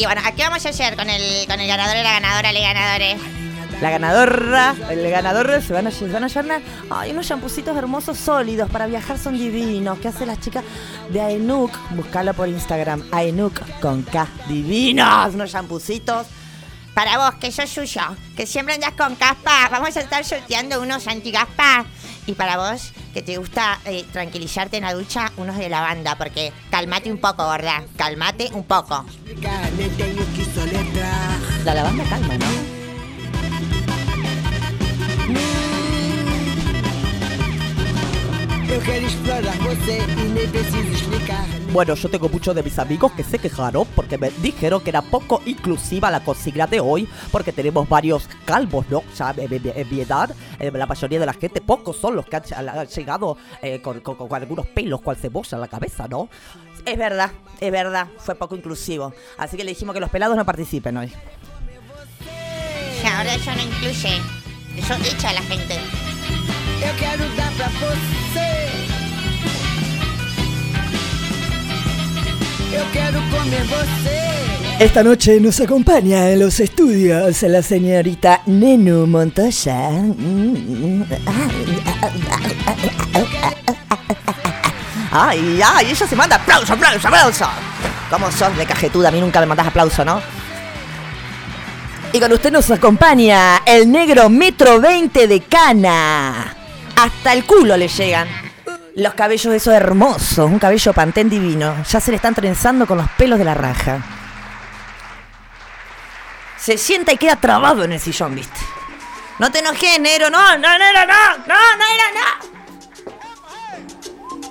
Y bueno, ¿a qué vamos a hacer con el, con el ganador y la ganadora, le ganadores? La ganadora, el ganador se van a, se van a llenar. Ay, unos champucitos hermosos sólidos para viajar son divinos. ¿Qué hace la chica de Aenuk? Buscalo por Instagram. Aenuk con K. Divinos. Unos champucitos. Para vos, que sos suyo, que siempre andas con caspa, vamos a estar sorteando unos antigaspa. Y para vos, que te gusta eh, tranquilizarte en la ducha, unos de lavanda, porque calmate un poco, ¿verdad? Calmate un poco. La lavanda calma, ¿no? Bueno, yo tengo muchos de mis amigos que se quejaron porque me dijeron que era poco inclusiva la consigna de hoy, porque tenemos varios calvos, ¿no? Sea, en, en- en mi edad, eh, la mayoría de la gente, pocos son los que han, han llegado eh, con, con- con algunos pelos, cual cebolla en la cabeza, ¿no? Es verdad, es verdad, fue poco inclusivo. Así que le dijimos que los pelados no participen hoy. Ahora eso no incluye. Eso echa a la gente. Eu quero dar pra você. Eu quero comer você. Esta noche nos acompaña en los estudios la señorita Nenu Montoya. Ay, ay, ella se manda aplauso, aplauso, aplauso. ¿Cómo sos de cajetuda? A mí nunca me mandás aplauso, ¿no? Y con usted nos acompaña el negro metro 20 de cana. Hasta el culo le llegan. Los cabellos esos hermosos, un cabello pantén divino. Ya se le están trenzando con los pelos de la raja. Se sienta y queda trabado en el sillón, ¿viste? No te enojes, negro, no, no, negro, no, no, negro,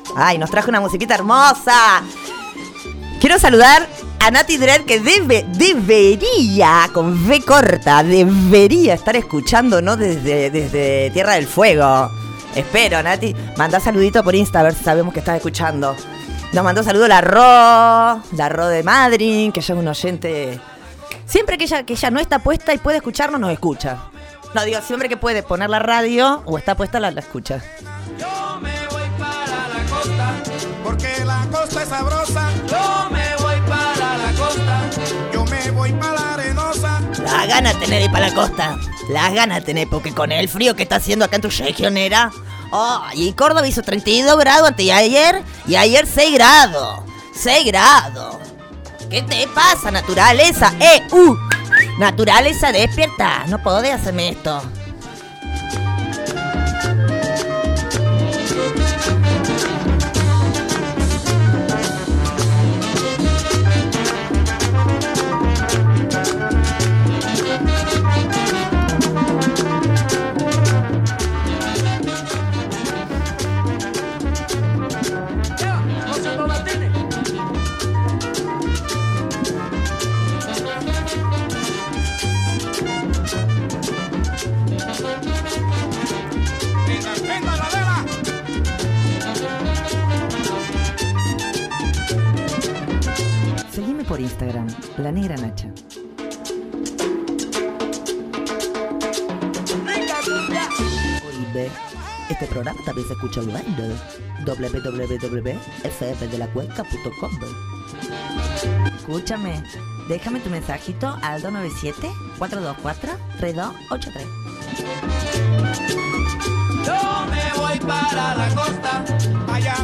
no. Ay, nos trajo una musiquita hermosa. Quiero saludar a Nati Dredd que debe, debería, con V corta, debería estar escuchándonos desde, desde Tierra del Fuego. Espero, Nati. Manda saludito por Insta a ver si sabemos que estás escuchando. Nos mandó saludo la Ro, la Ro de Madrid, que ella es un oyente. Siempre que ella, que ella no está puesta y puede escucharnos, nos escucha. No, digo, siempre que puede poner la radio o está puesta, la, escucha. Yo me voy para la costa, porque la costa es sabrosa. Yo me Las ganas tener ir para la costa. Las ganas tener, porque con el frío que está haciendo acá en tu región era. Y Córdoba hizo 32 grados antes ayer. Y ayer 6 grados. 6 grados. ¿Qué te pasa, naturaleza? ¡Eh! ¡Uh! Naturaleza, despierta. No podés hacerme esto. Por Instagram, La Negra Nacha. Este programa también se escucha online. www.fmdelacuenca.com Escúchame, déjame tu mensajito al 297-424-3283. Yo me voy para la costa, allá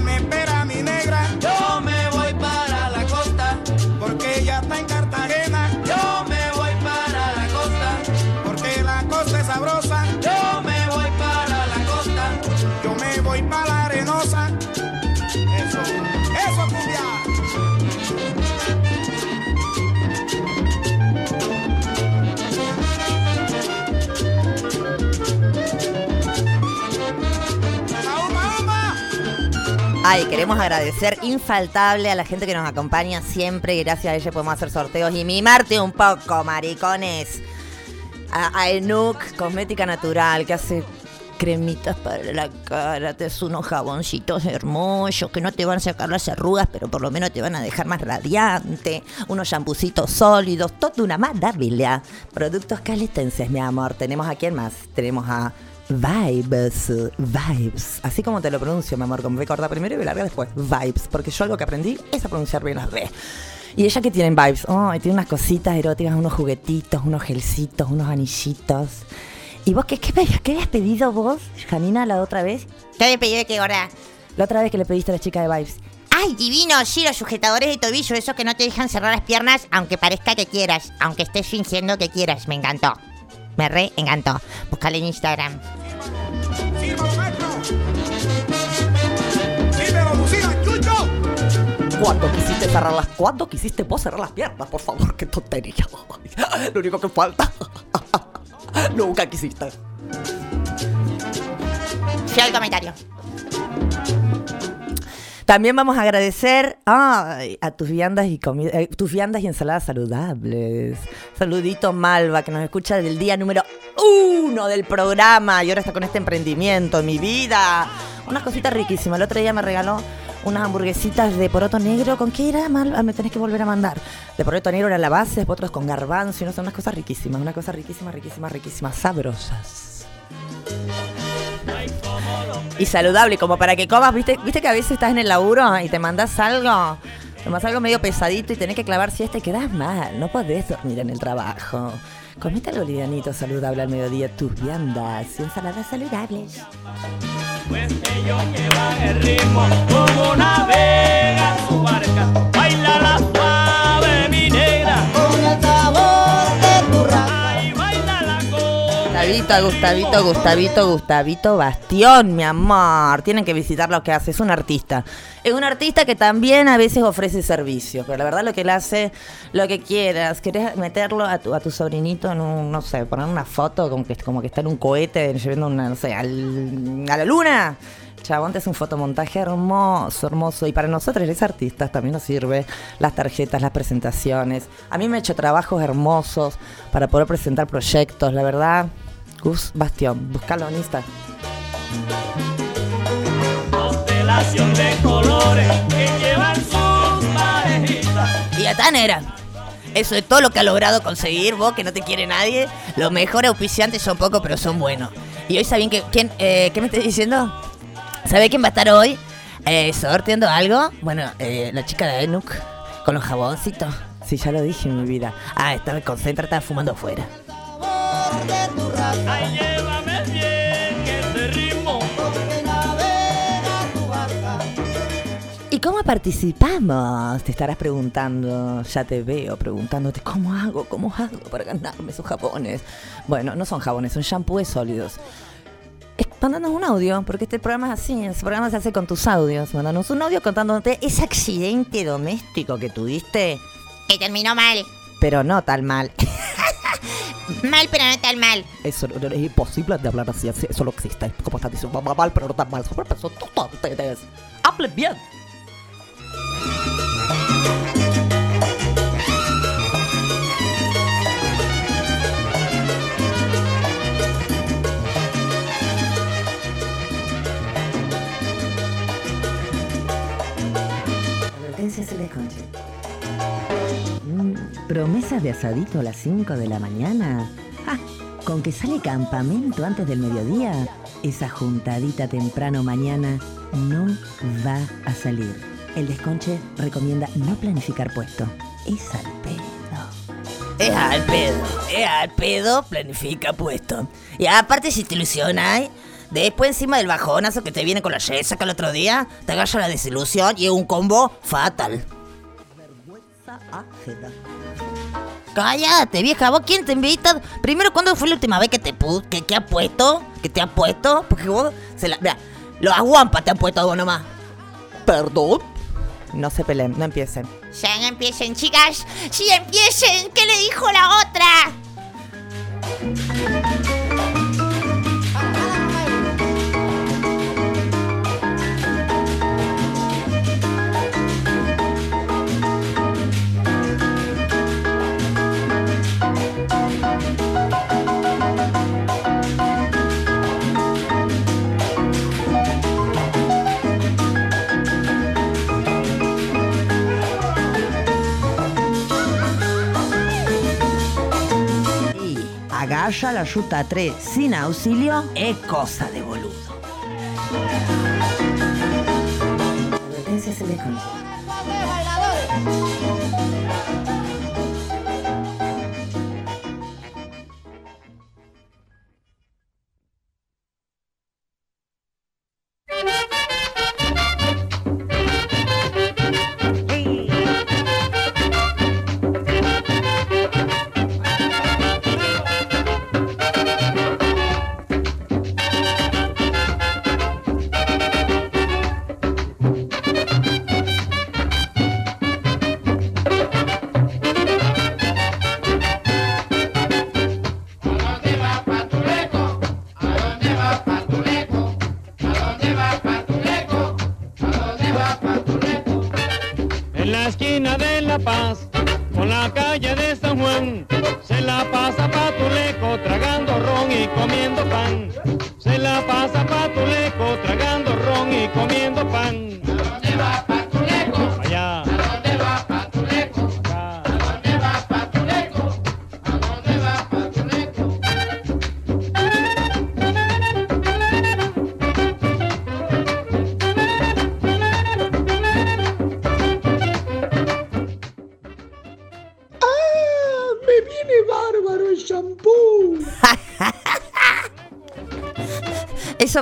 Ay, queremos agradecer infaltable a la gente que nos acompaña siempre. Gracias a ella podemos hacer sorteos y mimarte un poco, maricones. A, a Enuk, cosmética natural, que hace cremitas para la cara, te hace unos jaboncitos hermosos que no te van a sacar las arrugas, pero por lo menos te van a dejar más radiante. Unos champucitos sólidos, todo una maravilla. Productos caletenses, mi amor. Tenemos a quién más? Tenemos a Vibes, vibes. Así como te lo pronuncio, mi amor, con V corta primero y B larga después. Vibes. Porque yo algo que aprendí es a pronunciar bien las B. Y ella que tiene vibes, oh, y tiene unas cositas eróticas, unos juguetitos, unos gelcitos, unos anillitos. ¿Y vos qué, qué, pedías- qué habías pedido vos, Janina, la otra vez? ¿Qué le pedí de qué gorda? La otra vez que le pediste a la chica de vibes. ¡Ay, divino! Sí, los sujetadores de tobillo, esos que no te dejan cerrar las piernas, aunque parezca que quieras, aunque estés fingiendo que quieras. Me encantó. Me re encantó. Búscale en Instagram. ¿Cuándo quisiste cerrar las ¿Cuándo quisiste vos cerrar las piernas? Por favor, qué tontería. Lo único que falta. Nunca quisiste. Fui al comentario. También vamos a agradecer a tus viandas y comida, eh, tus viandas y ensaladas saludables. Saludito Malva, que nos escucha del día número uno del programa y ahora está con este emprendimiento, mi vida. Unas cositas riquísimas. El otro día me regaló unas hamburguesitas de poroto negro. ¿Con qué era, Malva? Me tenés que volver a mandar. De poroto negro era la base, después otros con garbanzo y no sé, unas cosas riquísimas. Unas cosas riquísimas, riquísimas, riquísimas, sabrosas. Y saludable, como para que comas, ¿viste? ¿Viste que a veces estás en el laburo y te mandas algo? Te mandas algo medio pesadito y tenés que clavar siesta y quedás mal. No podés dormir en el trabajo. Comete algo livianito, saludable al mediodía, tus viandas y ensaladas saludables. Pues ellos llevan el ritmo como navega su barca. Baila la suave mi negra. Con el sabor de tu raza. Gustavito, Gustavito, Gustavito, Gustavito Bastión, mi amor. Tienen que visitar lo que hace. Es un artista. Es un artista que también a veces ofrece servicios. Pero la verdad lo que él hace, lo que quieras. Querés meterlo a tu, a tu sobrinito en un, no sé, poner una foto como que, como que está en un cohete llevando una, no sé, al- a la luna. Chabón, te hace un fotomontaje hermoso, hermoso. Y para nosotros, los artistas, también nos sirve las tarjetas, las presentaciones. A mí me ha hecho trabajos hermosos para poder presentar proyectos, la verdad. Gus Bastión, buscalo en Insta. Constelación de colores que llevan sus parejitas. Y Atán era. Eso es todo lo que ha logrado conseguir vos, que no te quiere nadie. Los mejores auspiciantes son pocos, pero son buenos. Y hoy saben que. ¿quién, eh, ¿Qué me estás diciendo? ¿Sabe quién va a estar hoy? Eh, sorteando algo. Bueno, eh, la chica de Enuk con los jaboncitos. Sí, ya lo dije en mi vida. Ah, estaba concentrada, estaba fumando afuera. Sabor de tu raza. Ay, llévame bien que este ritmo. Donde navega tu barca. ¿Y cómo participamos? Te estarás preguntando, ya te veo preguntándote, ¿cómo hago? ¿Cómo hago para ganarme esos jabones? Bueno, no son jabones, son shampoos sólidos. Mándanos un audio, porque este programa es así, este programa se hace con tus audios. Mándanos un audio contándote ese accidente doméstico que tuviste, Que terminó mal. pero no tan mal. Mal, pero no tan mal. Eso no- es imposible de hablar así, eso no existe. Como estás diciendo, mal, mal, pero no tan mal. Son personas ustedes. Hablen bien. Desconche. Mm, ¿Promesas de asadito a las 5 de la mañana? ¡Ja! Con que sale campamento antes del mediodía, esa juntadita temprano mañana no va a salir. El desconche recomienda no planificar puesto. Es al pedo. Es al pedo, es al pedo, planifica puesto. Y aparte si te ilusionas, después encima del bajonazo que te viene con la yesa el otro día, te agarra la desilusión y es un combo fatal. Cállate, vieja, ¿vos quién te invita? Primero, ¿cuándo fue la última vez que te que, que ha puesto? ¿Que te ha puesto? Porque vos se la. Mira, los aguampas te han puesto a vos nomás. ¿Perdón? No se peleen, no empiecen. Ya no empiecen, chicas. Sí, empiecen. ¿Qué le dijo la otra? Agarra la ruta 3 sin auxilio es cosa de boludo. Se Paz con la calle de San Juan.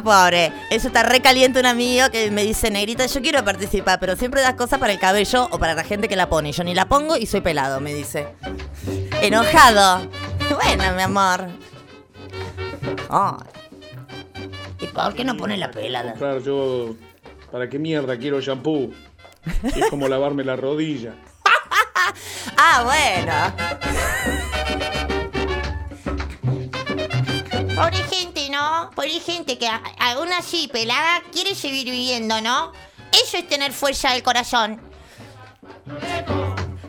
Pobre, eso está re caliente un amigo que me dice, negrita, yo quiero participar, pero siempre das cosas para el cabello o para la gente que la pone. Yo ni la pongo y soy pelado, me dice. Enojado. Bueno, mi amor. ¿Y por qué no pone la pelada? Claro, yo. ¿Para qué mierda quiero shampoo? Es como lavarme la rodilla. Ah, bueno. Pobre gente, Pobre gente que aún así pelada quiere seguir viviendo, ¿no? Eso es tener fuerza del corazón.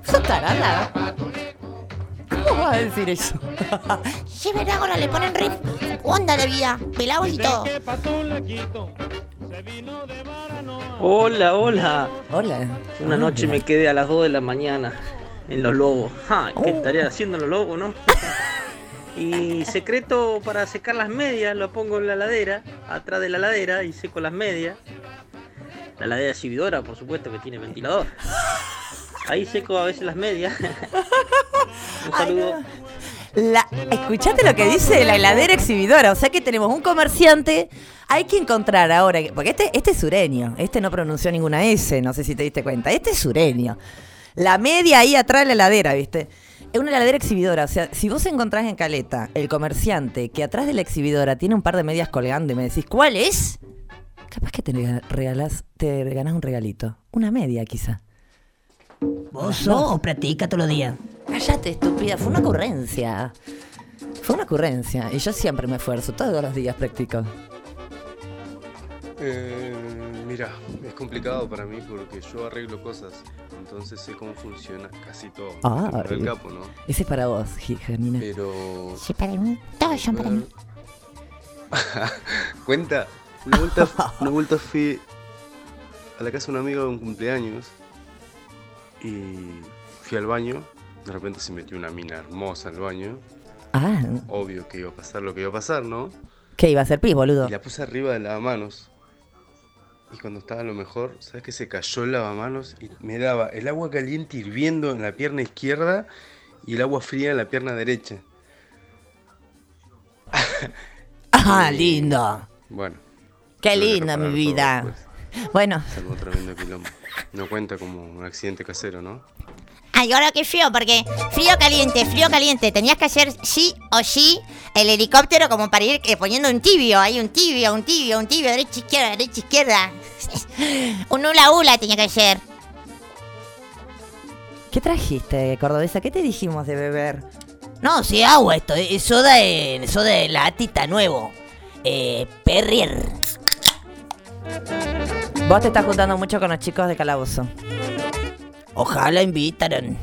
¿Sos tarada? ¿Cómo vas a decir eso? Sí, verdad, ahora le ponen re onda la vida, pelados y todo. De. Hola, hola. Hola. Una noche me quedé a las 2 de la mañana en Los Lobos. Ay, ¿Qué estaría haciendo en Los Lobos, no? Y secreto para secar las medias, lo pongo en la ladera, atrás de la ladera y seco las medias. La ladera exhibidora, por supuesto, que tiene ventilador. Ahí seco a veces las medias. Un saludo. La, ¿Escuchaste lo que dice la heladera exhibidora? O sea que tenemos un comerciante. Hay que encontrar ahora. Porque este, este es sureño. Este no pronunció ninguna S. No sé si te diste cuenta. Este es sureño. La media ahí atrás de la heladera, ¿viste? Es una heladera exhibidora. O sea, si vos encontrás en Caleta el comerciante que atrás de la exhibidora tiene un par de medias colgando y me decís, ¿cuál es? Capaz que te regalás, te ganás un regalito. Una media, quizá. ¿Vos no o practica todos los días? Cállate, estúpida. Fue una ocurrencia. Fue una ocurrencia. Y yo siempre me esfuerzo. Todos los días practico. Eh, mira, es complicado para mí porque yo arreglo cosas, entonces sé cómo funciona casi todo. Ah, Para el capo, ¿no? Ese es para vos, Janina. Pero. Sí, para mí, todos son para mí. Cuenta, una vuelta, una vuelta fui a la casa de un amigo de un cumpleaños y fui al baño. De repente se metió una mina hermosa al baño. Ah, Obvio que iba a pasar lo que iba a pasar, ¿no? ¿qué iba a ser pis, boludo? Y la puse arriba del lavamanos. Y cuando estaba a lo mejor, ¿sabes qué? Se cayó el lavamanos y me daba el agua caliente hirviendo en la pierna izquierda y el agua fría en la pierna derecha. Ah, lindo. Bueno. Qué que linda mi vida. Bueno, tremendo quilombo. No cuenta como un accidente casero, ¿no? Ay, ahora qué frío, porque frío caliente, frío caliente. Tenías que hacer sí o sí el helicóptero como para ir eh, poniendo un tibio. Hay un tibio, un tibio, un tibio, derecha, izquierda, derecha, izquierda. un hula hula tenía que hacer. ¿qué trajiste, cordobesa? ¿Qué te dijimos de beber? No, sí, agua esto. Es soda de, soda de latita nuevo. Eh, Perrier. Vos te estás juntando mucho con los chicos de Calabozo. Ojalá invitaran.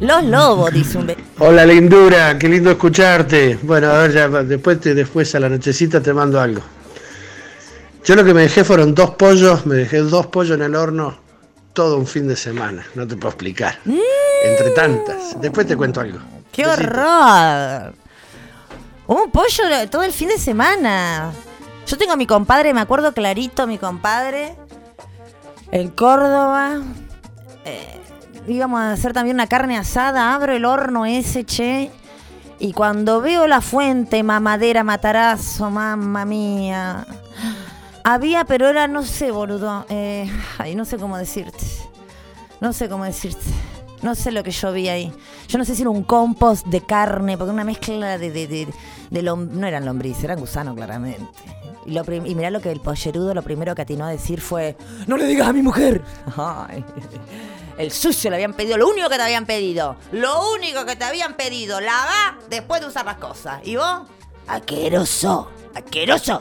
Los lobos, dice un... Hola lindura, qué lindo escucharte. Bueno, a ver, ya después, te, después a la nochecita te mando algo. Yo lo que me dejé fueron dos pollos, me dejé dos pollos en el horno todo un fin de semana, no te puedo explicar. Entre tantas. Después te cuento algo. ¡Qué Besito. horror! Un pollo todo el fin de semana. Yo tengo a mi compadre, me acuerdo clarito, mi compadre. En Córdoba. eh, íbamos a hacer también una carne asada. Abro el horno ese, che. Y cuando veo la fuente, mamadera, matarazo, mamma mía. Había, pero era, no sé, boludo. eh, no sé cómo decirte. No sé cómo decirte. No sé lo que yo vi ahí. Yo no sé si era un compost de carne, porque una mezcla de... de, de- no eran lombrices, eran gusanos, claramente. Y, lo mirá lo que el pollerudo lo primero que atinó a decir fue... ¡No le digas a mi mujer! El sucio le habían pedido, lo único que te habían pedido. Lo único que te habían pedido. Lava después de usar las cosas. ¿Y vos? Aqueroso. Aqueroso.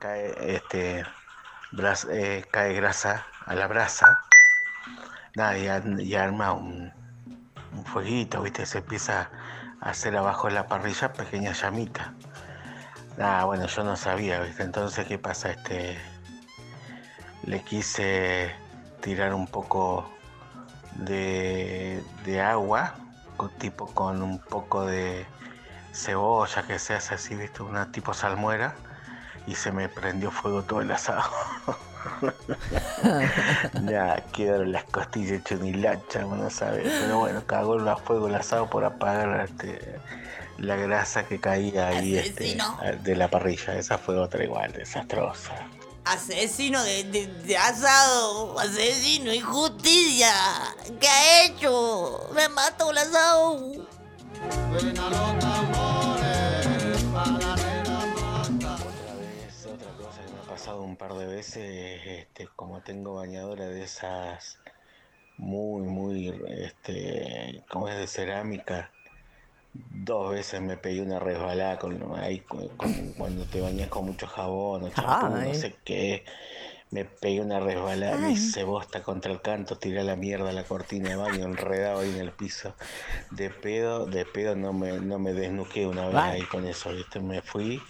cae este eh, cae grasa a la brasa nada y, ar- y arma un, un fueguito viste se empieza a hacer abajo de la parrilla pequeña llamita. Nada bueno yo no sabía viste entonces qué pasa este le quise tirar un poco de, de agua con, tipo con un poco de cebolla que se hace así viste una tipo salmuera y se me prendió fuego todo el asado. ya quedaron las costillas hechas un hilacha, no sabes. Pero bueno, cagó el fuego el asado por apagar este, la grasa que caía ahí este, de la parrilla. Esa fue otra igual, desastrosa. Asesino de, de, de asado, asesino, injusticia. ¿Qué ha hecho? Me mató el asado. Un par de veces, este, como tengo bañadora de esas muy, muy, este, como es de cerámica, dos veces me pegué una resbalada con, ahí, con- con- cuando te bañas con mucho jabón o champú, no sé qué. Me pegué una resbalada, me hice bosta contra el canto, tiré a la mierda la cortina de baño, enredado ahí en el piso. De pedo, de pedo no me, no me desnuqué una vez ahí con eso, ¿viste? Me fui,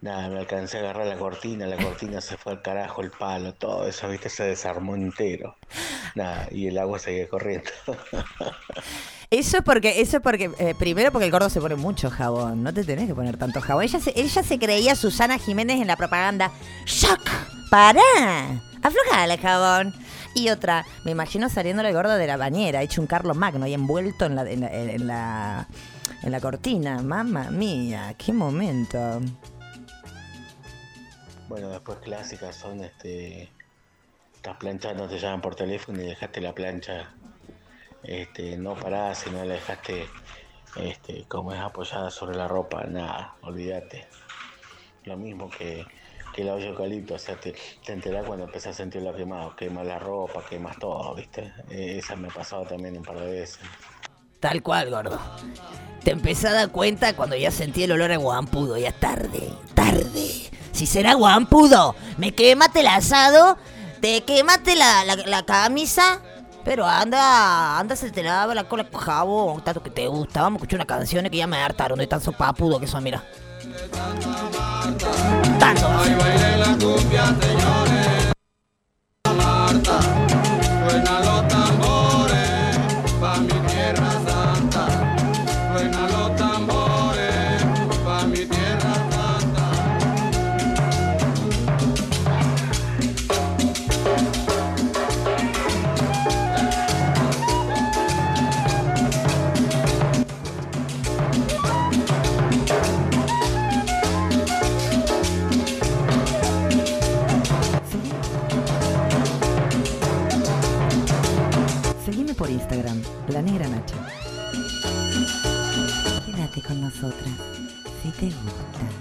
nada, me alcancé a agarrar la cortina, la cortina se fue al carajo, el palo, todo eso, ¿viste? Se desarmó entero. Nada, y el agua seguía corriendo. Eso es porque, eso es porque, eh, primero porque el gordo se pone mucho jabón, no te tenés que poner tanto jabón. Ella se, ella se creía Susana Jiménez en la propaganda. ¡Shock! ¡Pará! Aflojale jabón. Y otra, me imagino saliéndole el gordo de la bañera, hecho un Carlos Magno y envuelto en la, en la, en la, en la cortina. Mamma mía, qué momento. Bueno, después clásicas son este. Estás planchando, te llaman por teléfono y dejaste la plancha este, no parada, sino la dejaste este, como es apoyada sobre la ropa, nada, olvídate. Lo mismo que, que la olla eucalipto, o sea, te, te enterás cuando empezás a sentir lo quemado, quemas la ropa, quemas todo, ¿viste? Eh, esa me ha pasado también un par de veces. Tal cual, gordo. Te empecé a dar cuenta cuando ya sentí el olor a guampudo. Ya tarde, tarde. Si será guampudo, me quemaste el asado, te quemaste la, la, la camisa. Pero anda, anda, se te lava la cola con jabón, tanto que te gusta. Vamos a escuchar una canción que ya me hartaron de tan sopapudo que son, mira. Marta, Instagram, La Negra Nacha. Quédate con nosotras, si te gusta.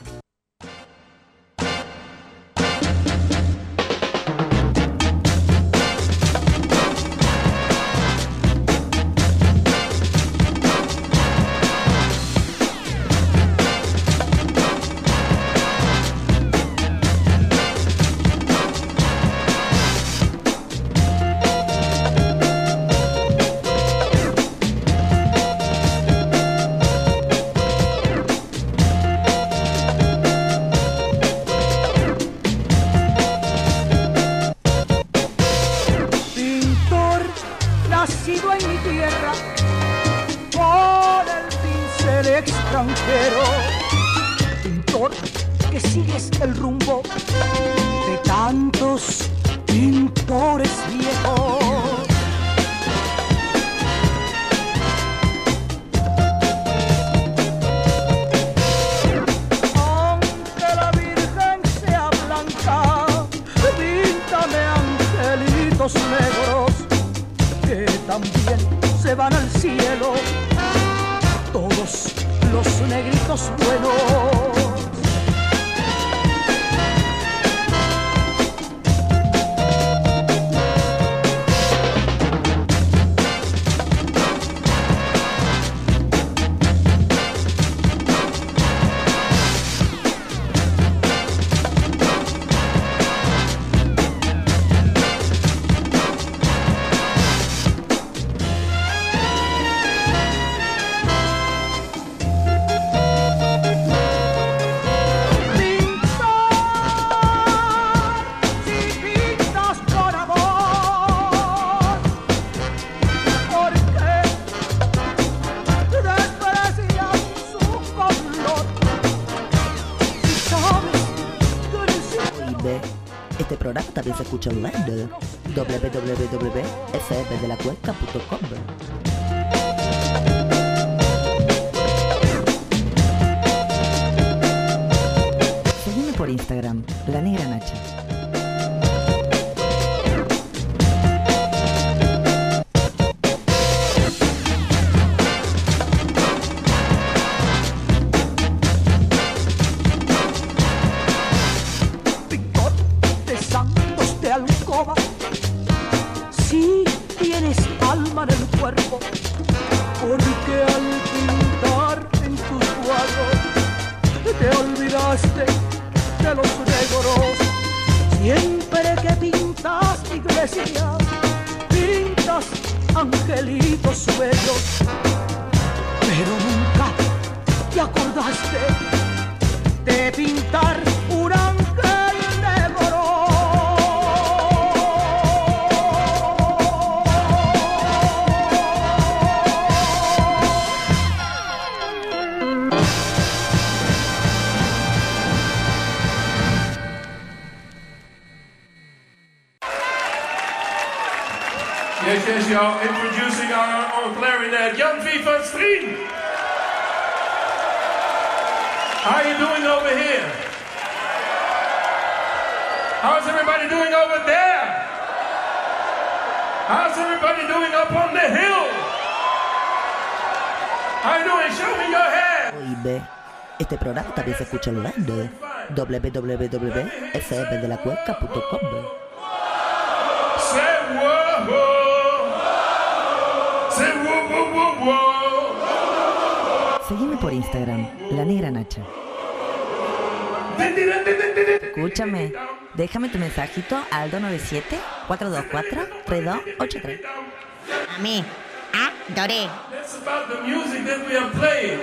También se escucha online. www.fmdelacuenca.com Seguime por Instagram, La Negra Nacha. Este programa también se escucha www.fmdelacuenca.com whoa, whoa, whoa. Seguime por Instagram, La Negra Nacha. Escúchame, déjame tu mensajito al 297-424-3283. A mí. Adoré. It's about the music that we are playing.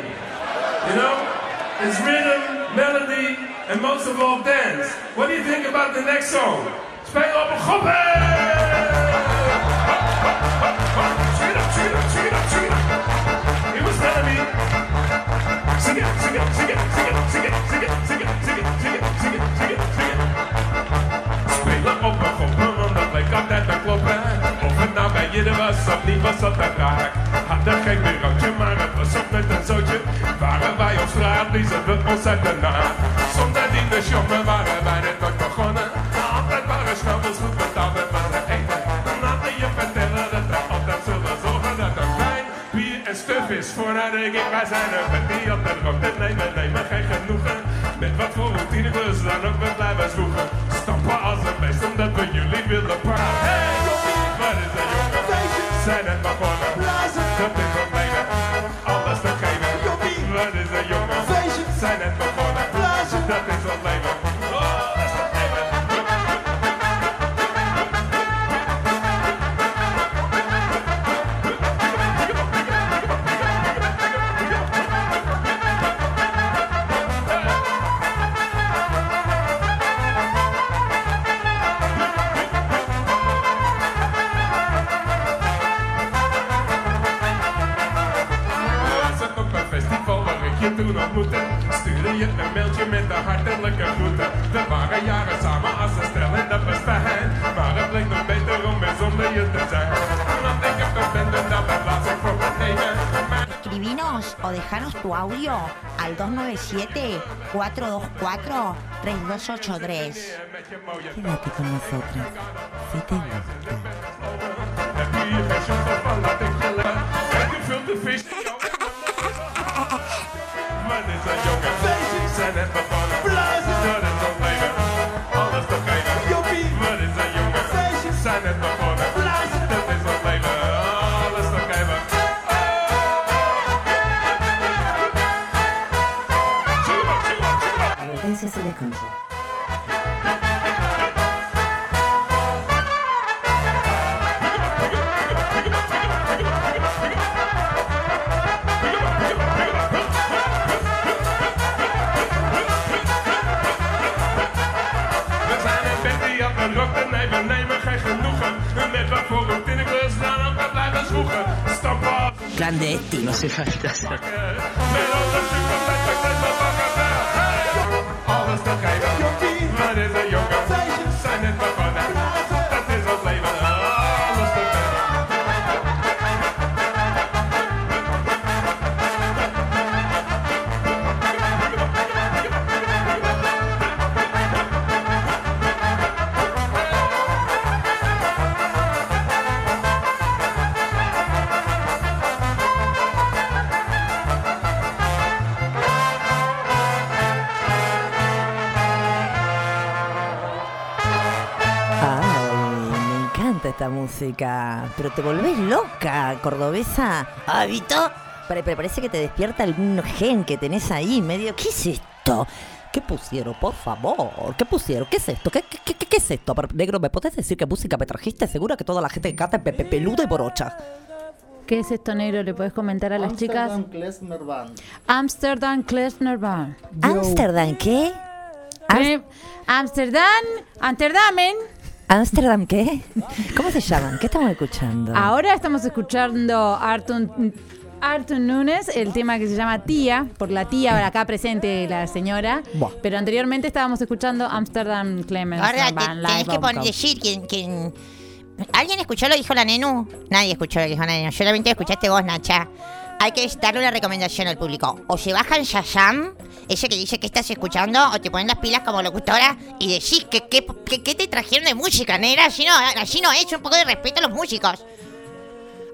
You know, it's rhythm, melody, and most of all dance. What do you think about the next song? Speel op een groep. He was telling me, sing it, sing it, sing it, sing it, sing it, sing it, sing it, sing it, sing it, sing it, sing it, sing it. Je was of niet, was dat te raak. Hadden geen bureautje, maar het Wij op straat, liezen we ons uit de naad. Zonder die de jongen waren wij net nooit begonnen. Altijd waren snabbels goed betaald en waren. Dan hadden je vertellen dat wij altijd zullen zorgen dat er wijn, bier en stuf is. Vooruit denk ik, wij zijn er met die op de rok. En nee, we nemen geen genoegen. Met wat voor routine we dan ook we blijven zwoegen. Stampen als een beest omdat we jullie willen praten. Tu audio al 297-424-3283. Quédate con nosotras, si te gusta. Música, pero te volvés loca, cordobesa. ¿Hábito? Pero, pero parece que te despierta algún gen que tenés ahí, medio. ¿Qué es esto? ¿Qué pusieron, por favor? ¿Qué pusieron? ¿Qué es esto? ¿Qué, qué, qué, qué es esto? Pero, Negro, ¿me podés decir qué música me trajiste? Seguro que toda la gente que canta es pe- pe- peluda y borocha. ¿Qué es esto, negro? ¿Le puedes comentar a las chicas? Klezmer Band. Amsterdam Klezmer Bar. ¿Amsterdam qué? Amsterdam, Amsterdamen. ¿Amsterdam qué? ¿Cómo se llaman? ¿Qué estamos escuchando? Ahora estamos escuchando Artun, Artun Nunes, el tema que se llama Tía, por la tía acá presente la señora. Buah. Pero anteriormente estábamos escuchando Amsterdam Clemens Ahora te- tenés que pon- Vocal. decir que, que- ¿Alguien escuchó lo que dijo la Nenu? Nadie escuchó lo que dijo la Nenu. Solamente escuchaste vos, Nacha. Hay que darle una recomendación al público. O se bajan Shazam, ese que dice que estás escuchando, o te ponen las pilas como locutora y decís que qué que, que te trajeron de música, negra. Así no, así no es, un poco de respeto a los músicos.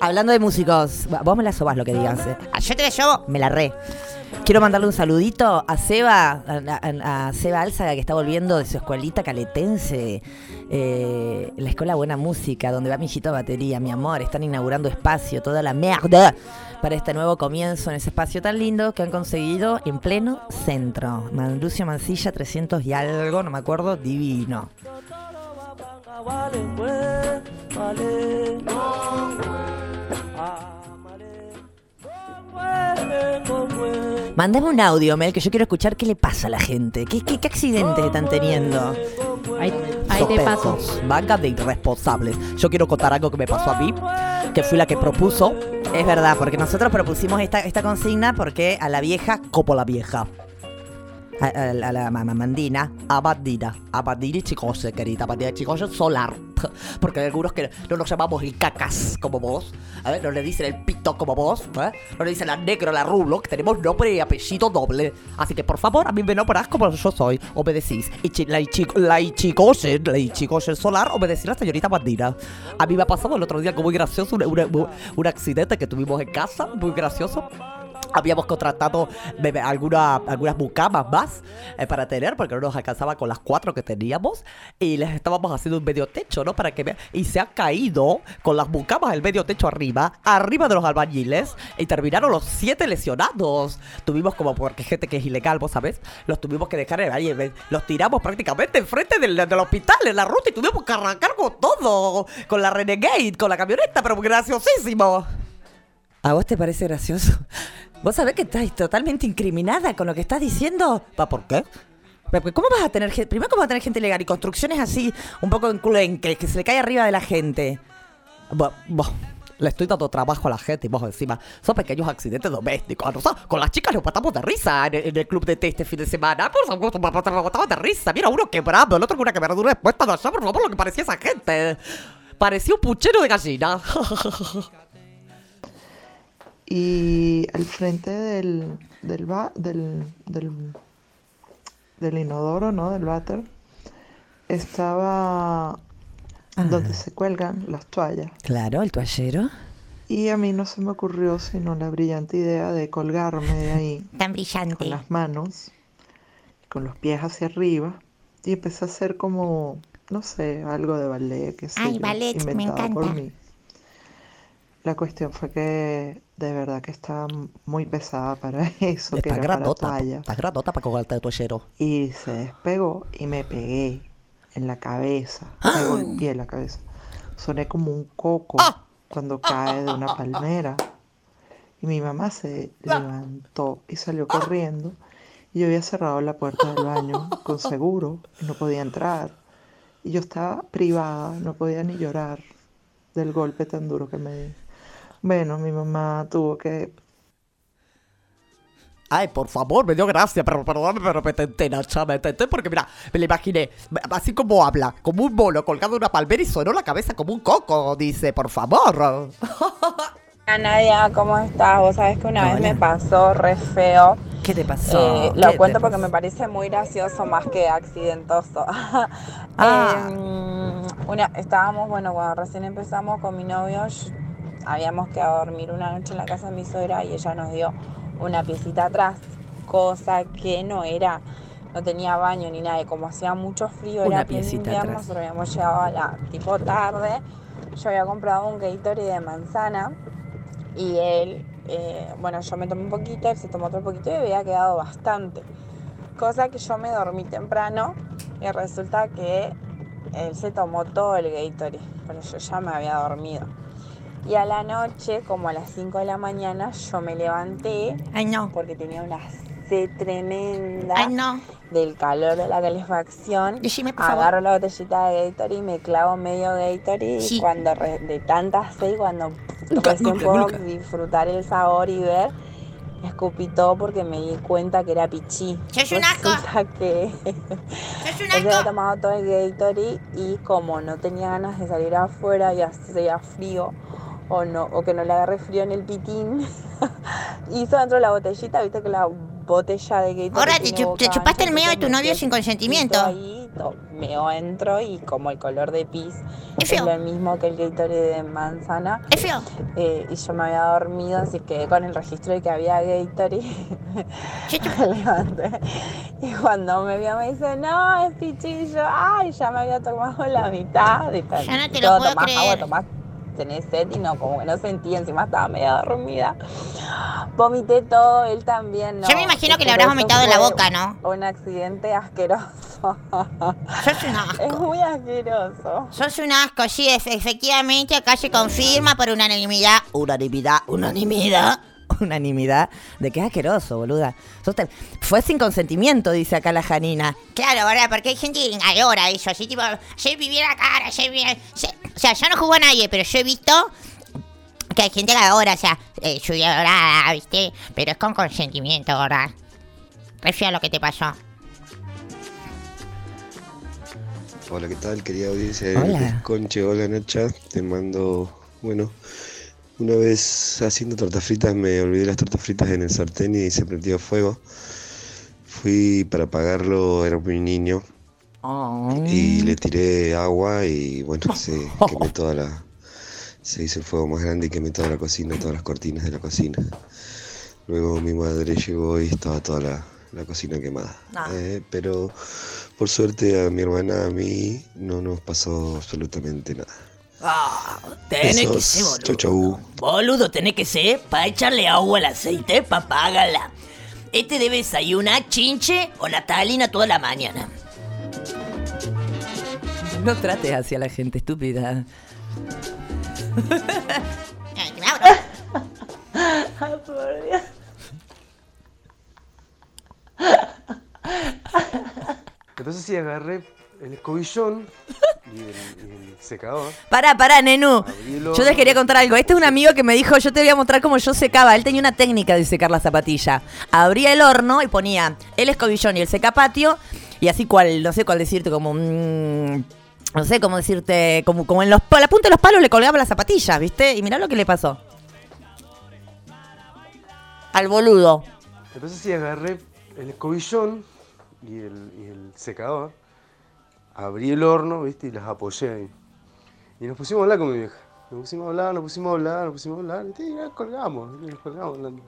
Hablando de músicos, vos me la sobás lo que digas. eh. Yo te la sobo. Me la re. Quiero mandarle un saludito a Seba, a, Seba Álzaga, que está volviendo de su escuelita caletense, eh, la escuela Buena Música, donde va mi hijito a batería, mi amor. Están inaugurando espacio, toda la mierda, para este nuevo comienzo en ese espacio tan lindo que han conseguido en pleno centro. Man- Lucio Mancilla, 300 y algo, no me acuerdo, divino. Mándame un audio, Mel, que yo quiero escuchar qué le pasa a la gente. ¿Qué, qué, qué accidentes están teniendo? Ahí, ahí te paso. De irresponsables. Yo quiero contar algo que me pasó a mí, que fui la que propuso. Es verdad, porque nosotros propusimos esta, esta consigna porque a la vieja, como la vieja. A, a- a la mamá mandina, abadina, abadina y chicose, querida, abadina y chicose solar. Porque hay algunos que no nos llamamos el cacas como vos, a ver, no le dicen el pito como vos, ¿eh? no le dicen la negro, la rulo, que tenemos nombre y apellido doble. Así que por favor, a mí me nombrás como yo soy, obedecís. Y chi- la, ichi- la ichigose, la ichigose solar, obedecís a la señorita bandina. A mí me ha pasado el otro día algo muy gracioso, una- una- un accidente que tuvimos en casa, muy gracioso. Habíamos contratado alguna- algunas mucamas más eh, para tener, porque no nos alcanzaba con las cuatro que teníamos. Y les estábamos haciendo un medio techo, ¿no? Para que vean. Y se ha caído con las mucamas el medio techo arriba, arriba de los albañiles. Y terminaron los siete lesionados. Tuvimos como, porque gente que es ilegal, vos sabés, los tuvimos que dejar en valle. Los tiramos prácticamente enfrente del, del hospital, en la ruta, y tuvimos que arrancar con todo. Con la Renegade, con la camioneta, pero graciosísimo. ¿A vos te parece gracioso? ¿Vos sabés que estás totalmente incriminada con lo que estás diciendo? ¿Pa por qué? ¿Cómo vas a tener gente? Primero, ¿cómo vas a tener gente ilegal? Y construcciones así, un poco enculenques, que se le cae arriba de la gente. Bo- le estoy dando trabajo a la gente y vos encima. Son pequeños accidentes domésticos. Nosotros con las chicas nos matamos de risa en, el- en el club de té este fin de semana. Por favor, nos matamos de risa. Mira, uno quebrado, el otro con una quebradura expuesta de allá. Por favor, lo que parecía esa gente. Parecía un puchero de gallina. Y al frente del, del, ba- del, del, del inodoro, ¿no? Del váter, estaba donde se cuelgan las toallas. claro, el toallero. Y a mí no se me ocurrió sino la brillante idea de colgarme de ahí. Tan brillante. Con las manos, con los pies hacia arriba. Y empecé a hacer como, no sé, algo de ballet, que Ay, ballet, me inventado por encanta. mí. La cuestión fue que de verdad que estaba muy pesada para eso, que era para grandota. Está grandota para colgarte de toallero. Y se despegó y me pegué en la cabeza. ¡Ah! Me golpeé la cabeza. Soné como un coco cuando cae de una palmera. Y mi mamá se levantó y salió corriendo. Y yo había cerrado la puerta del baño con seguro y no podía entrar. Y yo estaba privada, no podía ni llorar del golpe tan duro que me di. Bueno, mi mamá tuvo que Ay, por favor, me dio gracia, pero perdóname, pero me tenté, Nacha, me tenté porque mira, me la imaginé, así como habla, como un mono colgado de una palmera y sonó la cabeza como un coco, dice, por favor. Hola Nadia, ¿cómo estás? Vos sabés que una vez me pasó re feo. ¿Qué te pasó? Eh, ¿Qué lo te cuento porque me parece muy gracioso más que accidentoso. Ah. Eh, una, estábamos, bueno, cuando recién empezamos con mi novio, yo- habíamos quedado a dormir una noche en la casa de mi suegra y ella nos dio una piecita atrás, cosa que no era, no tenía baño ni nada, y como hacía mucho frío, Una era piecita invierno, atrás. nosotros habíamos llegado a la tipo tarde, yo había comprado un Gatorade de manzana y él, eh, bueno, yo me tomé un poquito, él se tomó otro poquito y había quedado bastante. Cosa que yo me dormí temprano y resulta que él se tomó todo el Gatorade, pero yo ya me había dormido. Y a la noche, como a las 5 de la mañana, yo me levanté. Ay, no. Porque tenía una sed tremenda. Ay, no. Del calor de la calefacción. Decime, por favor. Agarro la botellita de Gatorade y me clavo medio Gatorade. Sí. Y cuando re- de tanta sed, cuando Nunca, recién nunca, puedo nunca. disfrutar el sabor y ver, escupí todo porque me di cuenta que era pichí. ¡Sos un asco! Que ¡Sos un él se había asco! tomado todo el Gatorade y como no tenía ganas de salir afuera y hacía frío o no o que no le agarre frío en el pitín, hizo dentro de la botellita, viste que la botella de Gatorade Ahora te, chupaste el medio de tu novio sin consentimiento. ahí, meo entro y como el color de pis Es es lo mismo que el Gatorade de manzana. Es feo. Eh, y yo me había dormido, así que con el registro de que había Gatorade, me levanté. Y cuando me vio me dice, no, es pichillo. Ay, ya me había tomado la mitad. De Ya no te lo puedo tomás creer. agua, tomás, tenés sed y no, como que no sentí, encima estaba medio dormida. Vomité todo, él también, ¿no? Yo me imagino que le habrás vomitado en la boca, ¿no? Un accidente asqueroso. Sos un asco. Es muy asqueroso. Sos un asco, sí, efe- efectivamente acá se confirma por unanimidad. Unanimidad, unanimidad. Unanimidad. De que es asqueroso, boluda. Te- Fue sin consentimiento, dice acá la Janina. Claro, ¿verdad? Porque hay gente que adora eso, así tipo, viví la cara, se- O sea, yo no jugó a nadie, pero yo he visto que hay gente que adora, o sea, eh, lluvia dorada, ¿viste? Pero es con consentimiento, ¿verdad? Refiero a lo que te pasó. Hola, ¿qué tal? Quería audiencia Hola. de Conche, hola Nacha. Te mando, bueno, una vez haciendo tortas fritas me olvidé las tortas fritas en el sartén y se prendió fuego. Fui para apagarlo, era muy niño, y le tiré agua y bueno, se quemé toda la... Se hizo el fuego más grande y quemé toda la cocina, todas las cortinas de la cocina. Luego mi madre llegó y estaba toda la, la cocina quemada. Ah. Eh, pero por suerte a mi hermana, a mí, no nos pasó absolutamente nada. Ah, tenés que ser boludo. Chau, chau. Boludo, tenés que ser para echarle agua al aceite pa' apagarla. Este debe desayunar chinche o natalina toda la mañana. No trates hacia la gente estúpida. Ay, por Dios. Entonces sí, agarré el escobillón y el, y el secador. Pará, pará, Nenu. Yo les quería contar algo. Este es un amigo que me dijo, yo te voy a mostrar cómo yo secaba. Él tenía una técnica de secar la zapatilla. Abría el horno y ponía el escobillón y el secapatio. Y así cual, no sé cuál decirte, como un... No sé cómo decirte, como, como en los, la punta de los palos le colgaba las zapatillas, ¿viste? Y mirá lo que le pasó. Al boludo. Entonces sí, agarré el escobillón y el, y el secador. Abrí el horno, ¿viste? Y las apoyé ahí. Y nos pusimos a hablar con mi vieja. Nos pusimos a hablar, nos pusimos a hablar, nos pusimos a hablar. Y colgamos, nos colgamos hablando.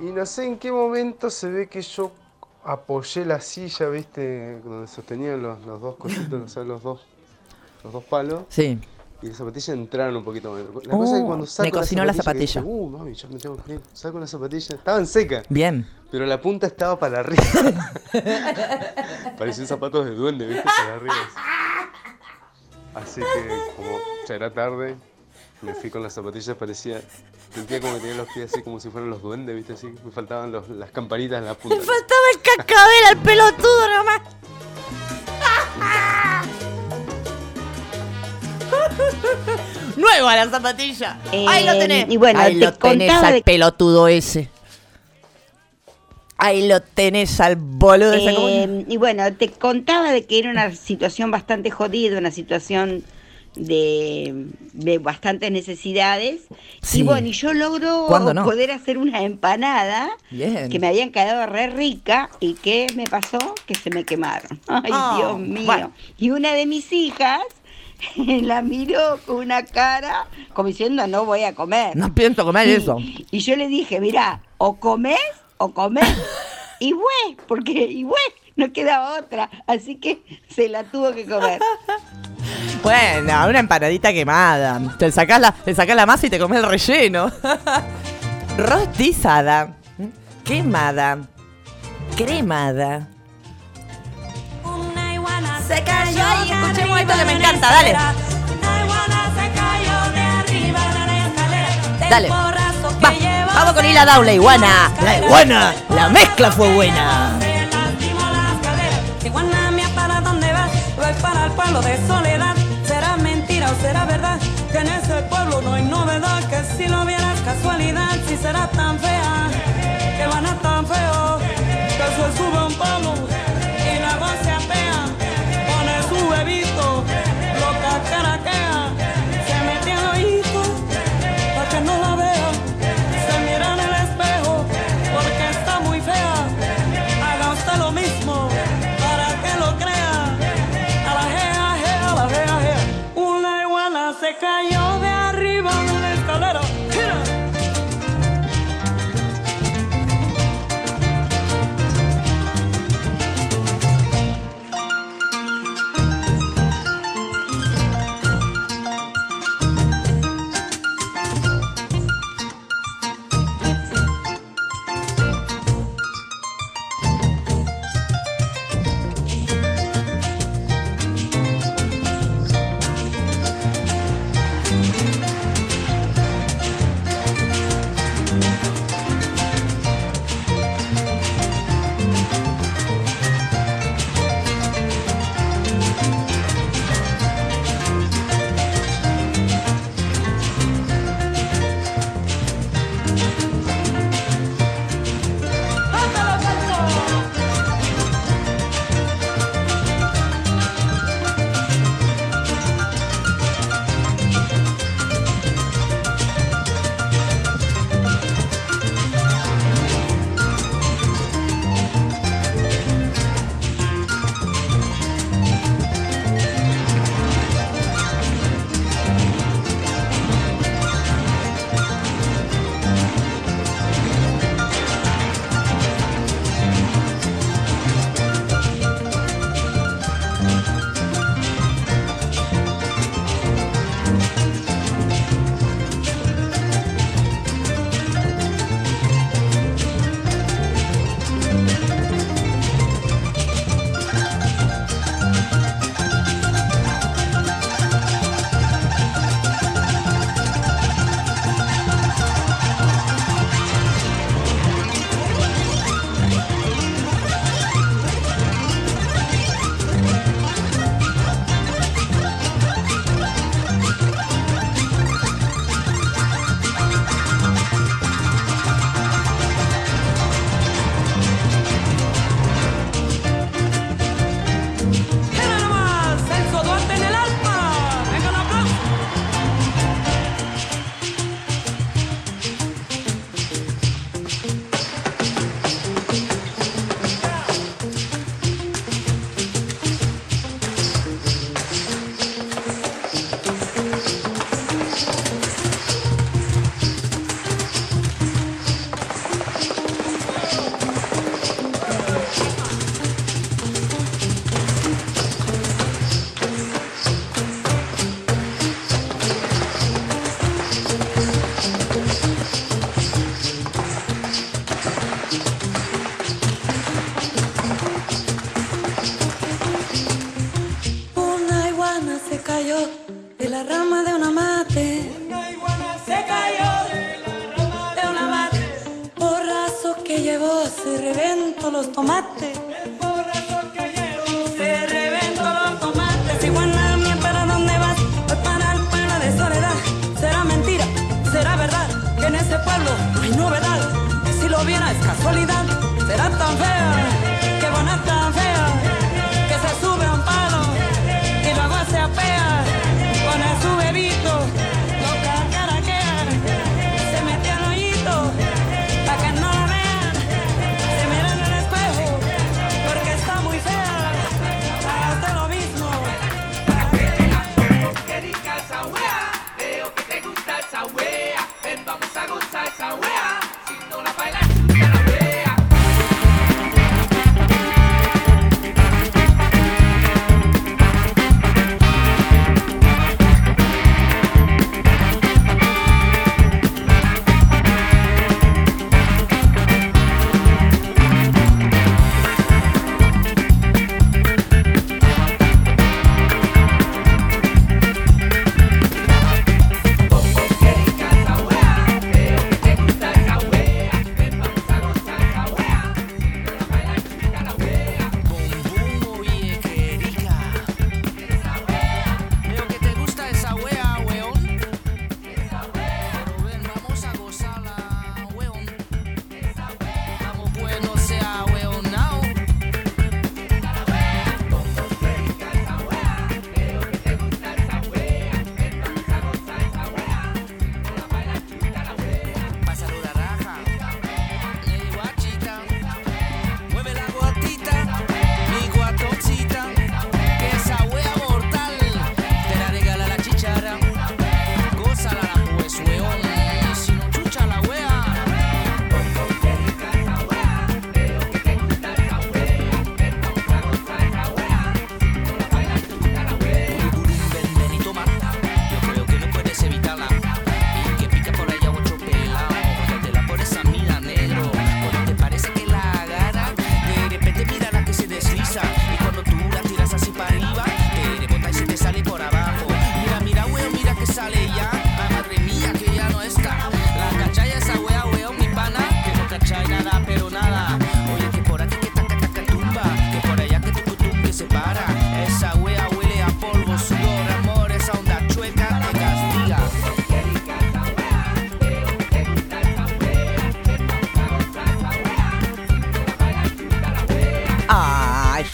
Y no sé en qué momento se ve que yo apoyé la silla, ¿viste? Donde sostenían los, los dos cositos, o sea, los dos, los dos palos. Sí. Y las zapatillas entraron un poquito más. La cosa es que cuando Uh, saco me cocinó la que zapatilla. dije, uh, mami, ya me tengo que ir. Saco la zapatilla. Estaban secas. Bien. Pero la punta estaba para arriba. Parecían zapatos de duende, ¿viste? Para arriba. Así que, como ya era tarde, me fui con las zapatillas, parecía. Sentía como que tenía los pies así como si fueran los duendes, ¿viste? Así. Me faltaban los- las campanitas en la punta. Me faltaba el cascabel al pelotudo nomás. Nueva la zapatilla. Ahí lo Eh, tenés. y bueno, Ahí te lo tenés contaba al de- pelotudo ese. Ahí lo tenés al boludo ese. ¿cómo que- Eh, y bueno, te contaba de que era una situación bastante jodida, una situación de, de bastantes necesidades. Sí. Y bueno, y yo logro poder hacer una empanada Bien. que me habían quedado re rica y ¿qué me pasó? Que se me quemaron. Ay, Oh, Dios mío. bueno. Y una de mis hijas la miro con una cara como diciendo no voy a comer. No pienso comer eso. Y yo le dije, mira, o comes o comes. y güey, porque y güey, no queda otra. Así que se la tuvo que comer. Bueno, una empanadita quemada. Te sacás la, te sacás la masa y te comes el relleno. Rostizada. Quemada. Cremada se cayó y escuchemos esto que me encanta, dale. Dale. Va. Vamos con Hila Down, la iguana. La iguana. La mezcla fue buena. De soledad. ¿Será mentira o será verdad? Que en ese pueblo no hay novedad. Que si lo vieras casualidad, si será tan fea.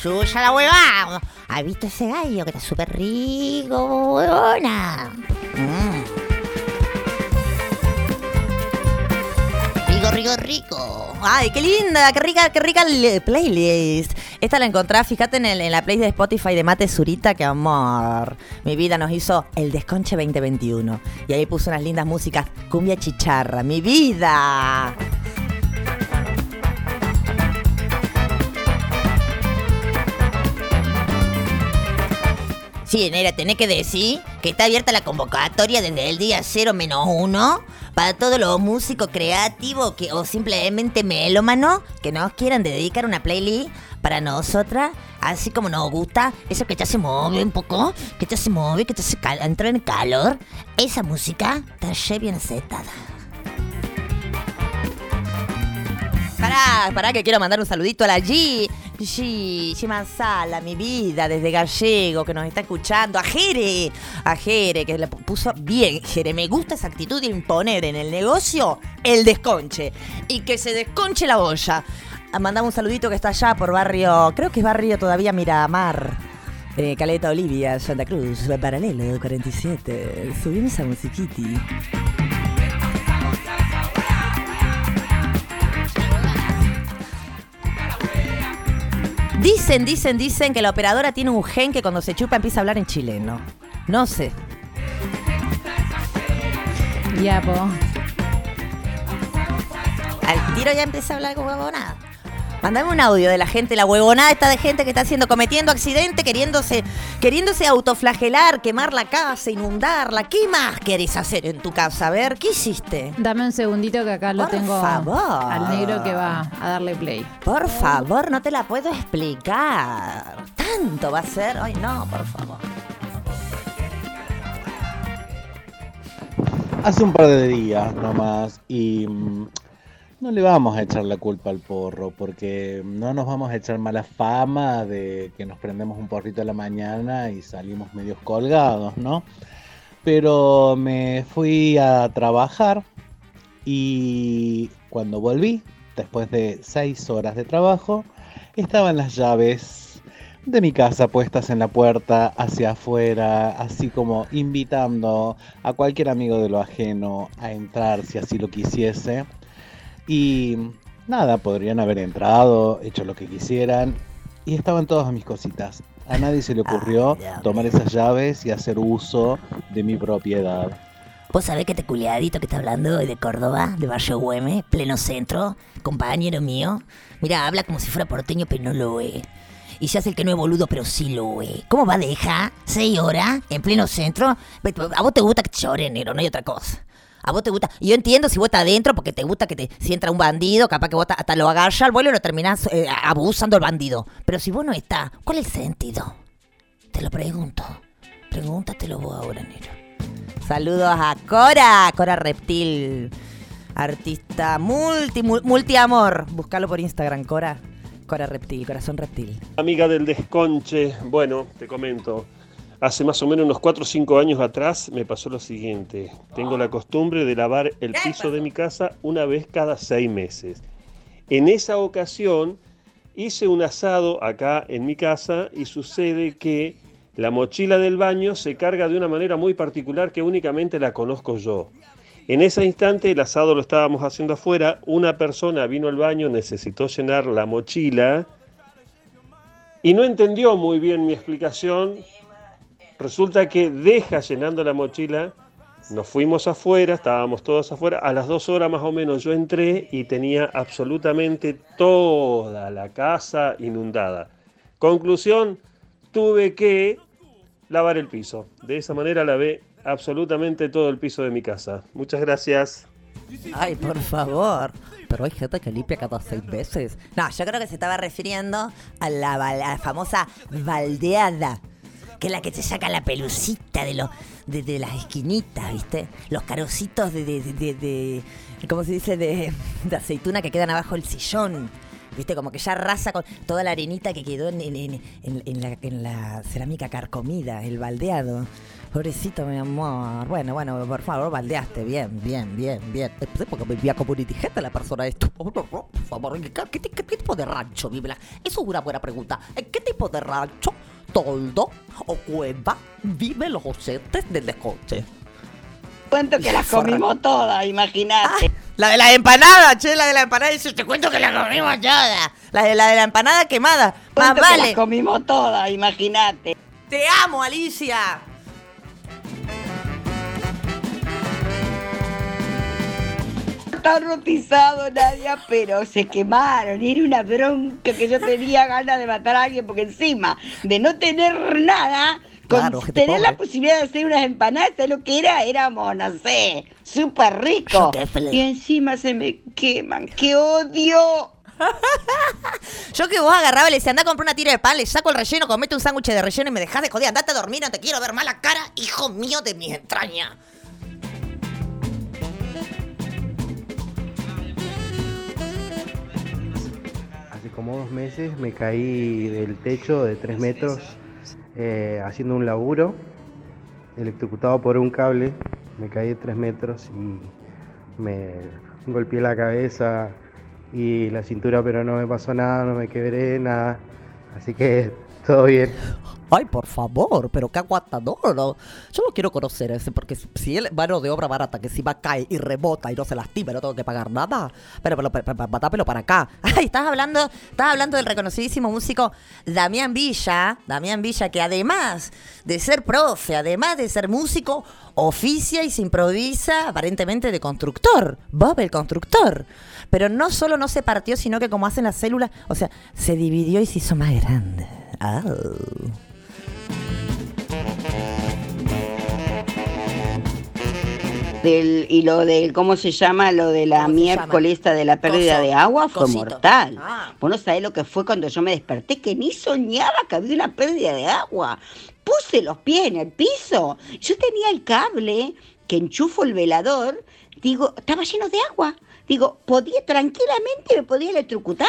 Suya la hueva. ¿Has visto ese gallo que está súper rico, huevona? Mm. Rico, rico, rico. Ay, qué linda, qué rica, qué rica playlist. Esta la encontrás, fíjate en, en la playlist de Spotify de Mate Zurita, que amor. Mi vida nos hizo el Desconche 2021. Y ahí puso unas lindas músicas. Cumbia chicharra, mi vida. Sí, Nera, tenés que decir que está abierta la convocatoria desde el día 0 menos 1 para todos los músicos creativos que, o simplemente melómanos que nos quieran dedicar una playlist para nosotras, así como nos gusta, eso que te hace mover un poco, que te hace mover, que hace cal- entrar en calor. Esa música está re bien aceptada. Pará, pará que quiero mandar un saludito a la G. G, G Manzala, mi vida, desde Gallego, que nos está escuchando. A Jere, a Jere, que le puso bien. Jere, me gusta esa actitud de imponer en el negocio el desconche. Y que se desconche la olla. Ah, Mandamos un saludito que está allá por barrio, creo que es barrio todavía Miramar. Eh, Caleta Olivia, Santa Cruz, paralelo 47. Subimos a musiquiti. Dicen, dicen, dicen que la operadora tiene un gen que cuando se chupa empieza a hablar en chileno. No sé. Ya, po. Al tiro ya empieza a hablar con huevonada. Mandame un audio de la gente, la huevonada está de gente que está haciendo, cometiendo accidente, queriéndose, queriéndose autoflagelar, quemar la casa, inundarla. ¿Qué más querés hacer en tu casa? A ver, ¿qué hiciste? Dame un segundito que acá lo Por tengo favor. al negro que va a darle play. Por favor, no te la puedo explicar. Tanto va a ser. Ay, no, por favor. Hace un par de días nomás y mm, no le vamos a echar la culpa al porro porque no nos vamos a echar mala fama de que nos prendemos un porrito a la mañana y salimos medios colgados, ¿no? Pero me fui a trabajar y cuando volví, después de seis horas de trabajo, estaban las llaves de mi casa puestas en la puerta hacia afuera, así como invitando a cualquier amigo de lo ajeno a entrar si así lo quisiese. Y nada, podrían haber entrado, hecho lo que quisieran, y estaban todas mis cositas. A nadie se le ocurrió tomar esas llaves y hacer uso de mi propiedad. ¿Vos sabés que este culiadito que está hablando es de Córdoba, de Barrio Güemes, pleno centro, compañero mío? Mira, habla como si fuera porteño, pero no lo es. Y se hace el que no es boludo, pero sí lo es. ¿Cómo va a dejar seis horas en pleno centro? A vos te gusta que te llore, negro, no hay otra cosa. A vos te gusta. Y yo entiendo si vos estás adentro porque te gusta que te, si entra un bandido, capaz que vos ta- hasta lo agarras al vuelo y lo terminás eh, abusando al bandido. Pero si vos no estás, ¿cuál es el sentido? Te lo pregunto. Pregúntatelo vos ahora, negro. Saludos a Cora, Cora Reptil, artista multi, mul- multiamor. Búscalo por Instagram, Cora. Cora Reptil, corazón reptil. Amiga del desconche, bueno, te comento. Hace más o menos unos 4 o 5 años atrás me pasó lo siguiente. Tengo la costumbre de lavar el piso de mi casa una vez cada 6 meses. En esa ocasión hice un asado acá en mi casa y sucede que la mochila del baño se carga de una manera muy particular que únicamente la conozco yo. En ese instante el asado lo estábamos haciendo afuera, una persona vino al baño, necesitó llenar la mochila y no entendió muy bien mi explicación. Resulta que deja llenando la mochila, nos fuimos afuera, estábamos todos afuera, a las dos horas más o menos yo entré y tenía absolutamente toda la casa inundada. Conclusión, tuve que lavar el piso. De esa manera lavé absolutamente todo el piso de mi casa. Muchas gracias. Ay, por favor. Pero hay gente que limpia cada seis veces. No, yo creo que se estaba refiriendo a la, a la famosa baldeada. Que es la que te saca la pelucita de, los de, de las esquinitas, ¿viste? Los carocitos de, de, de, ¿cómo se dice? De, aceituna que quedan abajo del sillón. Viste, como que ya arrasa con toda la arenita que quedó en, en- en- en- la, la cerámica carcomida, el baldeado. Pobrecito, mi amor. Bueno, bueno, por favor, baldeaste. Bien, bien, bien, bien. Porque vivía como un indigente la persona esto. Por favor, ¿qué, qué- qué- tipo de rancho vive? Eso es una buena pregunta. ¿En qué tipo de rancho, toldo o cueva viven los docentes del descoche? Cuento que las comimos todas, imagínate. La de la empanada, che, la de la empanada. Dice, te cuento que la comimos toda. La de la, de la empanada quemada. Más Cuento que vale. las comimos todas, imagínate. Te amo, Alicia. Está rotizado, Nadia, pero se quemaron. Era una bronca que yo tenía ganas de matar a alguien, porque encima de no tener nada, con Claro, tener la posibilidad de hacer unas empanadas, ¿sabes lo que era? Éramos, no sé, súper ricos. Y encima se me queman. ¡Qué odio! Yo que vos agarraba le decía, anda a comprar una tira de pan, le saco el relleno, comete un sándwich de relleno y me dejás de joder, andate a dormir, no te quiero ver más la cara, hijo mío de mis entrañas. Como dos meses me caí del techo de tres metros eh, haciendo un laburo, electrocutado por un cable. Me caí de tres metros y me golpeé la cabeza y la cintura, pero no me pasó nada, no me quebré nada. Así que todo bien. Ay, por favor, pero qué aguantador. ¿no? Yo no quiero conocer ese, porque si- él mano de obra barata, que si va cae y rebota y no se lastima, no tengo que pagar nada. Pero, pero, pero, pero, para acá. Ay, estás hablando, estás hablando del reconocidísimo músico Damián Villa, Damián Villa, que además de ser profe, además de ser músico, oficia y se improvisa aparentemente de constructor. Bob el constructor. Pero no solo no se partió, sino que como hacen las células, o sea, se dividió y se hizo más grande. Oh. Del, y lo del, ¿cómo se llama? Lo de la miércoles esta de la pérdida Coso, de agua fue cosito. mortal. Ah. Vos no sabés lo que fue cuando yo me desperté, que ni soñaba que había una pérdida de agua. Puse los pies en el piso. Yo tenía el cable que enchufo el velador, digo, estaba lleno de agua. Digo, podía tranquilamente, me podía electrocutar.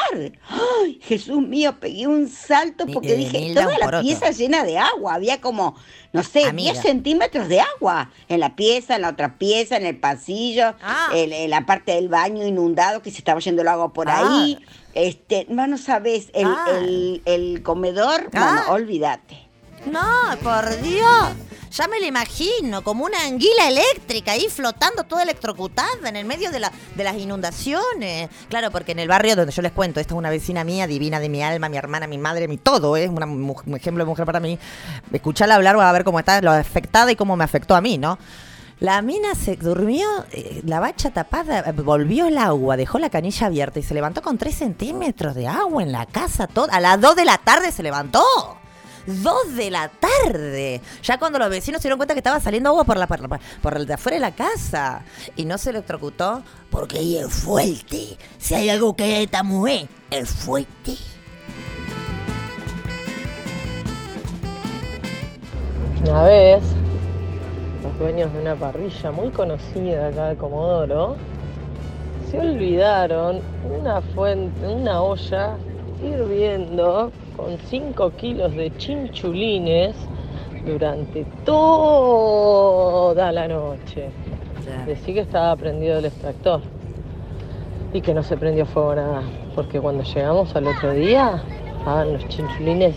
¡Ay, Jesús mío! Pegué un salto porque eh, dije, toda la pieza llena de agua. Había como, no sé, Amiga. 10 centímetros de agua en la pieza, en la otra pieza, en el pasillo, Ah. en, en la parte del baño inundado que se estaba yendo el agua por Ah. ahí. Este, no, no sabes, el, Ah. el, el comedor, Ah. bueno, olvídate. No, por Dios. Ya me lo imagino, como una anguila eléctrica ahí flotando toda electrocutada en el medio de, la, de las inundaciones. Claro, porque en el barrio donde yo les cuento, esta es una vecina mía, divina de mi alma, mi hermana, mi madre, mi todo, es mu- un ejemplo de mujer para mí. Escucharla hablar, voy a ver cómo está lo afectada y cómo me afectó a mí, ¿no? La mina se durmió, eh, la bacha tapada, eh, volvió el agua, dejó la canilla abierta y se levantó con 3 centímetros de agua en la casa. todo- a las 2 de la tarde se levantó. 2 de la tarde. Ya cuando los vecinos se dieron cuenta que estaba saliendo agua por, la, por, el de afuera de la casa. Y no se electrocutó porque ella es fuerte. Si hay algo que esta mujer es fuerte. Una vez, los dueños de una parrilla muy conocida acá de Comodoro se olvidaron una fuente, una olla hirviendo con 5 kilos de chinchulines durante toda la noche. Decí que estaba prendido el extractor y que no se prendió fuego nada, porque cuando llegamos al otro día, estaban los chinchulines,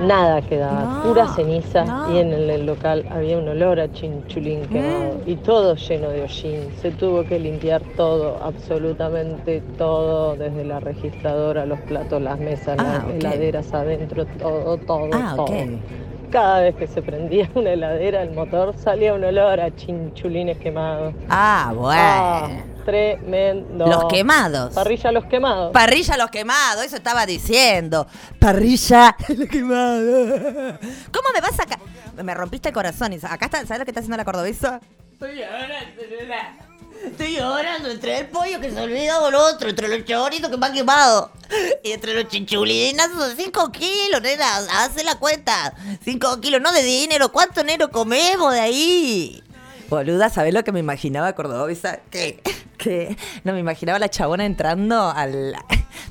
nada quedaba, No, pura ceniza no. y en el, el local había un olor a chinchulín quemado y todo lleno de hollín. Se tuvo que limpiar todo, absolutamente todo, desde la registradora, los platos, las mesas, Ah, las ok. heladeras adentro, todo, todo, Ah, todo. ok. Cada vez que se prendía una heladera, el motor salía un olor a chinchulines quemados. Ah, bueno. Ah, tremendo. Los quemados. Parrilla los quemados. Parrilla los quemados, eso estaba diciendo. Parrilla los quemados. ¿Cómo me vas a ca- Me rompiste el corazón. y Acá está, ¿sabes lo que está haciendo la cordobesa? Estoy llorando, nena. Estoy llorando entre el pollo que se olvidó con otro, entre los chorizos que me han quemado. Y entre los chinchulinas son 5 kilos, nena. Hace la cuenta. 5 kilos, no de dinero. ¿Cuánto dinero comemos de ahí? Boluda, ¿sabés lo que me imaginaba cordobesa? ¿Qué? Que no me imaginaba la chabona entrando al,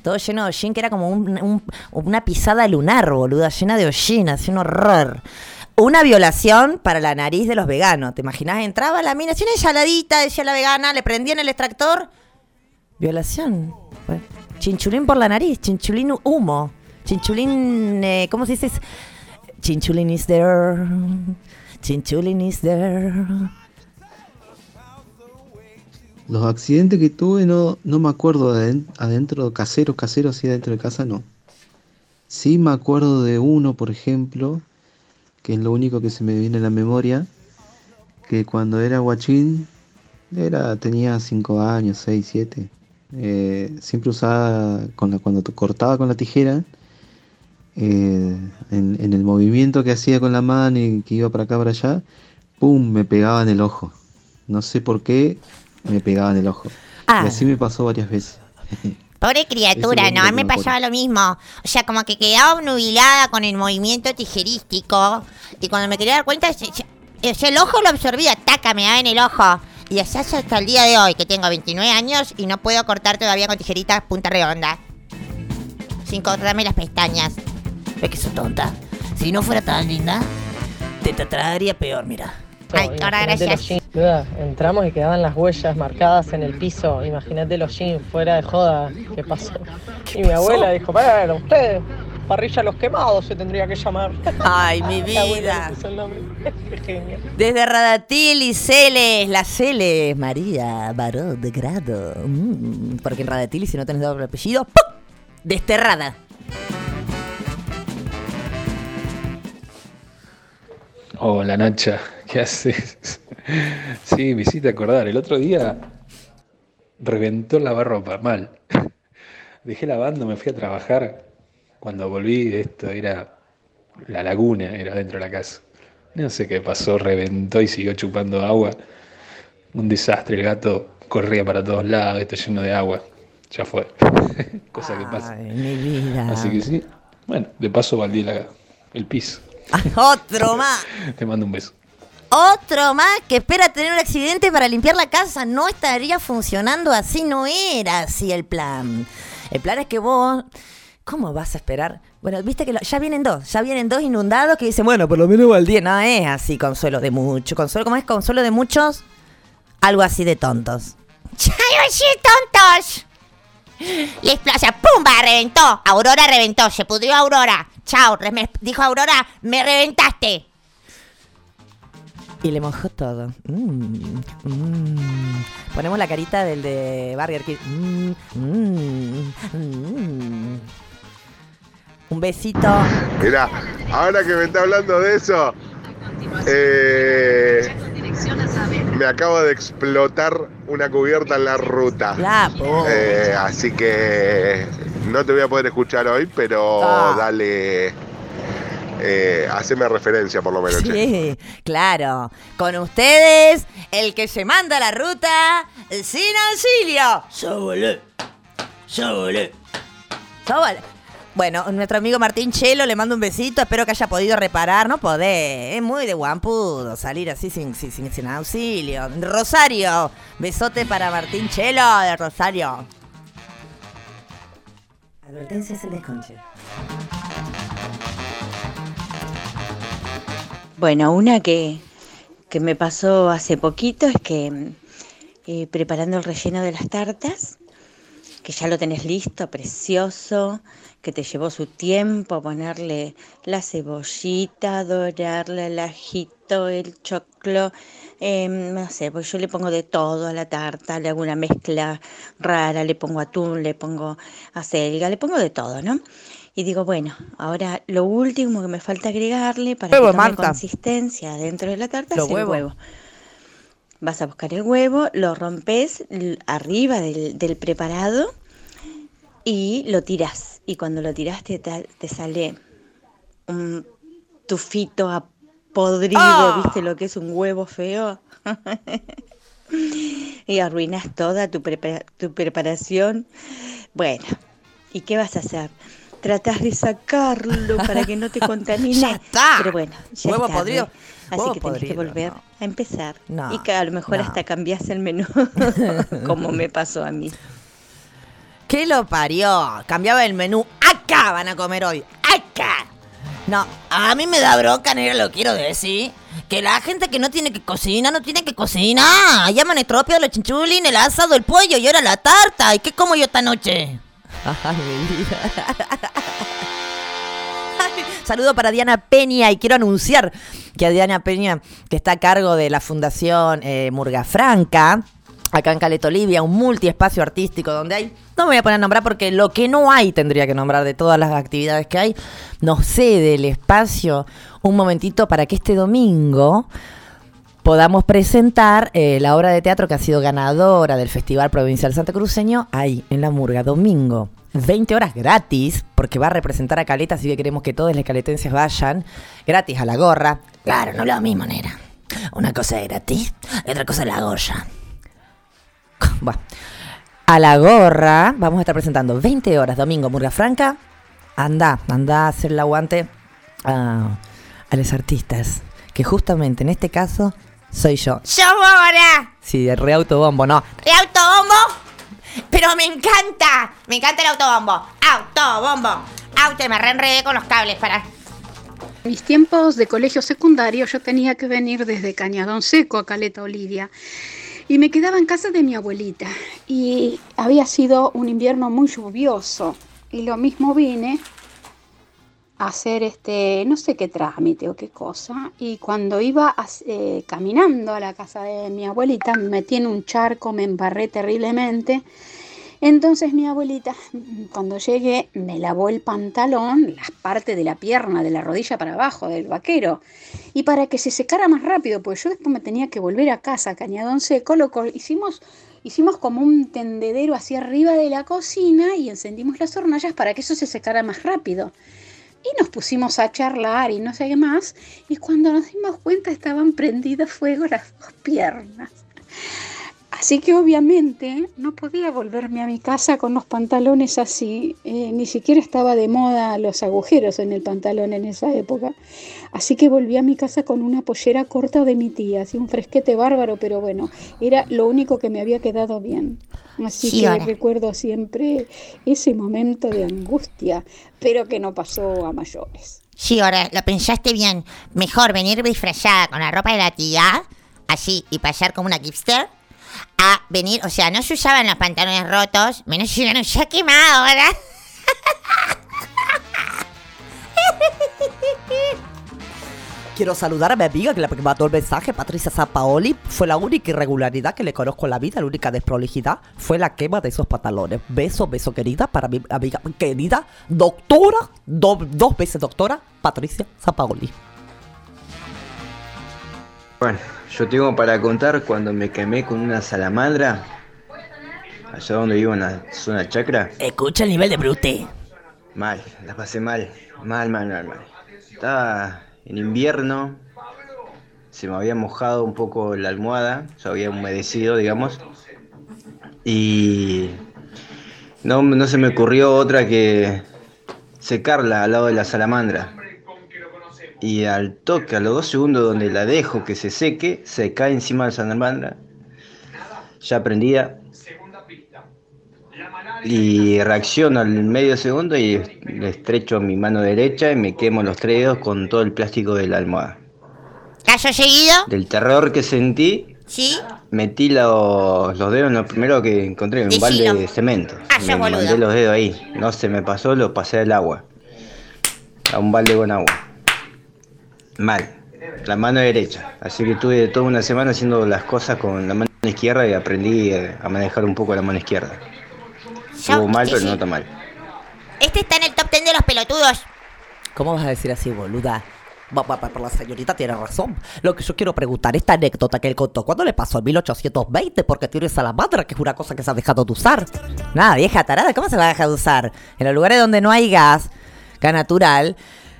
todo lleno de hollín, que era como un- un- una pisada lunar, boluda, llena de hollín, así un horror. Una violación para la nariz de los veganos. ¿Te imaginas? Entraba la mina, así una ensaladita, decía la vegana, le prendían el extractor. Violación. Chinchulín por la nariz, chinchulín humo. Chinchulín, eh, ¿cómo se dice? Chinchulín is there. Chinchulín is there. Los accidentes que tuve no, no me acuerdo de aden- adentro, caseros, caseros, así adentro de casa, no. Sí me acuerdo de uno, por ejemplo, que es lo único que se me viene a la memoria, que cuando era guachín, era, tenía 5 años, 6, 7. siempre usaba, con la, cuando cortaba con la tijera, eh, en el movimiento que hacía con la mano y que iba para acá, para allá, ¡pum! me pegaba en el ojo. No sé por qué me pegaba en el ojo. Ah. Y así me pasó varias veces. Pobre criatura, ¿no? A mí me pasaba lo mismo. O sea, como que quedaba obnubilada con el movimiento tijerístico. Y cuando me quería dar cuenta, se- sea, el ojo lo absorbía, taca, me daba en el ojo. Y así hasta el día de hoy, que tengo 29 años y no puedo cortar todavía con tijeritas punta redonda. Sin cortarme las pestañas. Es que sos tonta. Si no fuera tan linda, te trataría peor, mira. Ay, ahora gracias. jeans. Entramos y quedaban las huellas marcadas en el piso. Imagínate los jeans fuera de joda. ¿Qué pasó? y mi pasó? abuela dijo, bueno, ustedes, parrilla los quemados se tendría que llamar. Ay, mi vida. Desde Radatil y Celes, las Celes, María Baró de Grado. Mm, porque en Radatil, si no tenés doble apellido, ¡pum! Desterrada. Hola Nacha, ¿qué haces? Sí, me hiciste acordar. El otro día reventó la lavarropa, mal. Dejé lavando, me fui a trabajar. Cuando volví, esto era la laguna, era dentro de la casa. No sé qué pasó, reventó y siguió chupando agua. Un desastre, el gato corría para todos lados, esto lleno de agua. Ya fue. Cosa que pasa. Ay, mi vida. Así que sí. Bueno, de paso baldí la- el piso. Otro más. Te mando un beso. Otro más que espera tener un accidente para limpiar la casa. No estaría funcionando así, no era así el plan. El plan es que vos. ¿Cómo vas a esperar? Bueno, viste que lo- ya vienen dos, ya vienen dos inundados que dicen, bueno, por lo menos al día. No es así, consuelo de muchos. Consuelo, ¿cómo es? Consuelo de muchos. Algo así de tontos. ¡Ay, sí, tontos! La explosión, ¡pumba! Reventó. Aurora reventó. Se pudrió Aurora. Chao. me- dijo Aurora, me reventaste. Y le mojó todo. Mm, mm. Ponemos la carita del de Burger King. Mm, mm, mm. Un besito. Mirá, ahora que me está hablando de eso, eh, me acabo de explotar una cubierta en la ruta. La Eh, así que no te voy a poder escuchar hoy, pero Ah. dale, eh, haceme referencia por lo menos. che. Sí, claro. Con ustedes, el que se manda la ruta sin auxilio. Sóbole. Sóbole. Sóbale. Bueno, nuestro amigo Martín Chelo le mando un besito. Espero que haya podido reparar. No podés. Es muy de guampudo salir así sin, sin, sin- sin auxilio. Rosario. Besote para Martín Chelo de Rosario. Advertencia el desconche. Bueno, una que, que me pasó hace poquito es que eh, preparando el relleno de las tartas, que ya lo tenés listo, precioso, que te llevó su tiempo ponerle la cebollita, dorarle el ajito, el choclo, eh, no sé, pues yo le pongo de todo a la tarta, le hago una mezcla rara, le pongo atún, le pongo acelga, le pongo de todo, ¿no? Y digo, bueno, ahora lo último que me falta agregarle para Huevo, que tome Marta. consistencia dentro de la tarta es el huevo. Vas a buscar el huevo, lo rompes arriba del, del preparado y lo tiras. Y cuando lo tiras te sale un tufito a podrido, ¡Ah! ¿viste lo que es un huevo feo? y arruinas toda tu, prepa- tu preparación. Bueno, ¿y qué vas a hacer? Tratás de sacarlo para que no te contamine. Ya está. Pero bueno, ya Huevo tarde. podrido. Así que tenés que volver a empezar. No, y que a lo mejor no. hasta cambias el menú, como me pasó a mí. ¿Qué lo parió? Cambiaba el menú. Acá van a comer hoy. Acá. No, a mí me da bronca, negra, lo quiero decir. Que la gente que no tiene que cocinar, no tiene que cocinar. Llaman estropio, los chinchulín, el asado, el pollo y ahora la tarta. ¿Y qué como yo esta noche? Ay, mi vida. Saludo para Diana Peña y quiero anunciar que a Diana Peña, que está a cargo de la Fundación eh, Murga Franca, acá en Caleta Olivia, un multiespacio artístico donde hay, no me voy a poner a nombrar porque lo que no hay tendría que nombrar de todas las actividades que hay, nos cede el espacio un momentito para que este domingo podamos presentar eh, la obra de teatro que ha sido ganadora del Festival Provincial Santa Cruceño ahí en la Murga, domingo. 20 horas gratis, porque va a representar a Caleta, así que queremos que todos los caletenses vayan gratis a la gorra. Claro, no lo mismo, nera. Una cosa es gratis y otra cosa es la goya. Bueno, a la gorra vamos a estar presentando 20 horas domingo Murga Franca. Anda, anda a hacer el aguante a, a los artistas, que justamente en este caso soy yo. ¡Yo ahora! Sí, de re autobombo, no. ¿De autobombo? Pero me encanta. Me encanta el autobombo. Autobombo. Auto, me reenredé con los cables para. mis tiempos de colegio secundario yo tenía que venir desde Cañadón Seco a Caleta Olivia y me quedaba en casa de mi abuelita. Y había sido un invierno muy lluvioso. Y lo mismo vine a hacer este no sé qué trámite o qué cosa. Y cuando iba a- eh, caminando a la casa de mi abuelita me metí en un charco me embarré terriblemente entonces mi abuelita, cuando llegué, me lavó el pantalón, las partes de la pierna, de la rodilla para abajo del vaquero. Y para que se secara más rápido, pues yo después me tenía que volver a casa, Cañadón Seco, lo hicimos, hicimos como un tendedero hacia arriba de la cocina y encendimos las hornallas para que eso se secara más rápido. Y nos pusimos a charlar y no sé qué más. Y cuando nos dimos cuenta estaban prendidas fuego las dos piernas. Así que obviamente no podía volverme a mi casa con los pantalones así, eh, ni siquiera estaba de moda los agujeros en el pantalón en esa época. Así que volví a mi casa con una pollera corta de mi tía, así un fresquete bárbaro, pero bueno, era lo único que me había quedado bien. Así Sí, que ahora. recuerdo siempre ese momento de angustia, pero que no pasó a mayores. Sí, ahora lo pensaste bien. Mejor venir disfrazada con la ropa de la tía, así, y pasar como una hipster, a venir, o sea, no se usaban los pantalones rotos, menos si no se ha quemado ahora. Quiero saludar a mi amiga que le mandó el mensaje, Patricia Zapaoli. Fue la única irregularidad que le conozco en la vida, la única desprolijidad fue la quema de esos pantalones. Beso, beso querida para mi amiga querida, doctora, do- dos veces doctora, Patricia Zapaoli. Bueno, yo tengo para contar cuando me quemé con una salamandra, allá donde vivo en la zona chacra. Escucha el nivel de brute. Mal, la pasé mal, mal, mal, mal, mal. Estaba en invierno, se me había mojado un poco la almohada, se había humedecido, digamos, y no, no se me ocurrió otra que secarla al lado de la salamandra. Y al toque, a los dos segundos donde la dejo que se seque, se cae encima de la salamandra, ya prendida, y reacciono al medio segundo y le estrecho mi mano derecha y me quemo los tres dedos con todo el plástico de la almohada. ¿Caso seguido? Del terror que sentí, Sí. metí los, los dedos en lo primero que encontré, un Decilo. balde de cemento. Ah, me mandé los dedos ahí, no se me pasó, lo pasé al agua. A un balde con agua. Mal. La mano derecha. Así que tuve toda una semana haciendo las cosas con la mano izquierda y aprendí eh, a manejar un poco la mano izquierda. Estuvo mal, pero no está mal. Este está en el top 10 de los pelotudos. ¿Cómo vas a decir así, boluda? Va, la señorita tiene razón. Lo que yo quiero preguntar, esta anécdota que él contó, ¿cuándo le pasó? ¿En 1820? Porque tiene salamandra, que es una cosa que se ha dejado de usar. Nada, vieja tarada, ¿cómo se va a dejar de usar? En los lugares donde no hay gas, gas natural,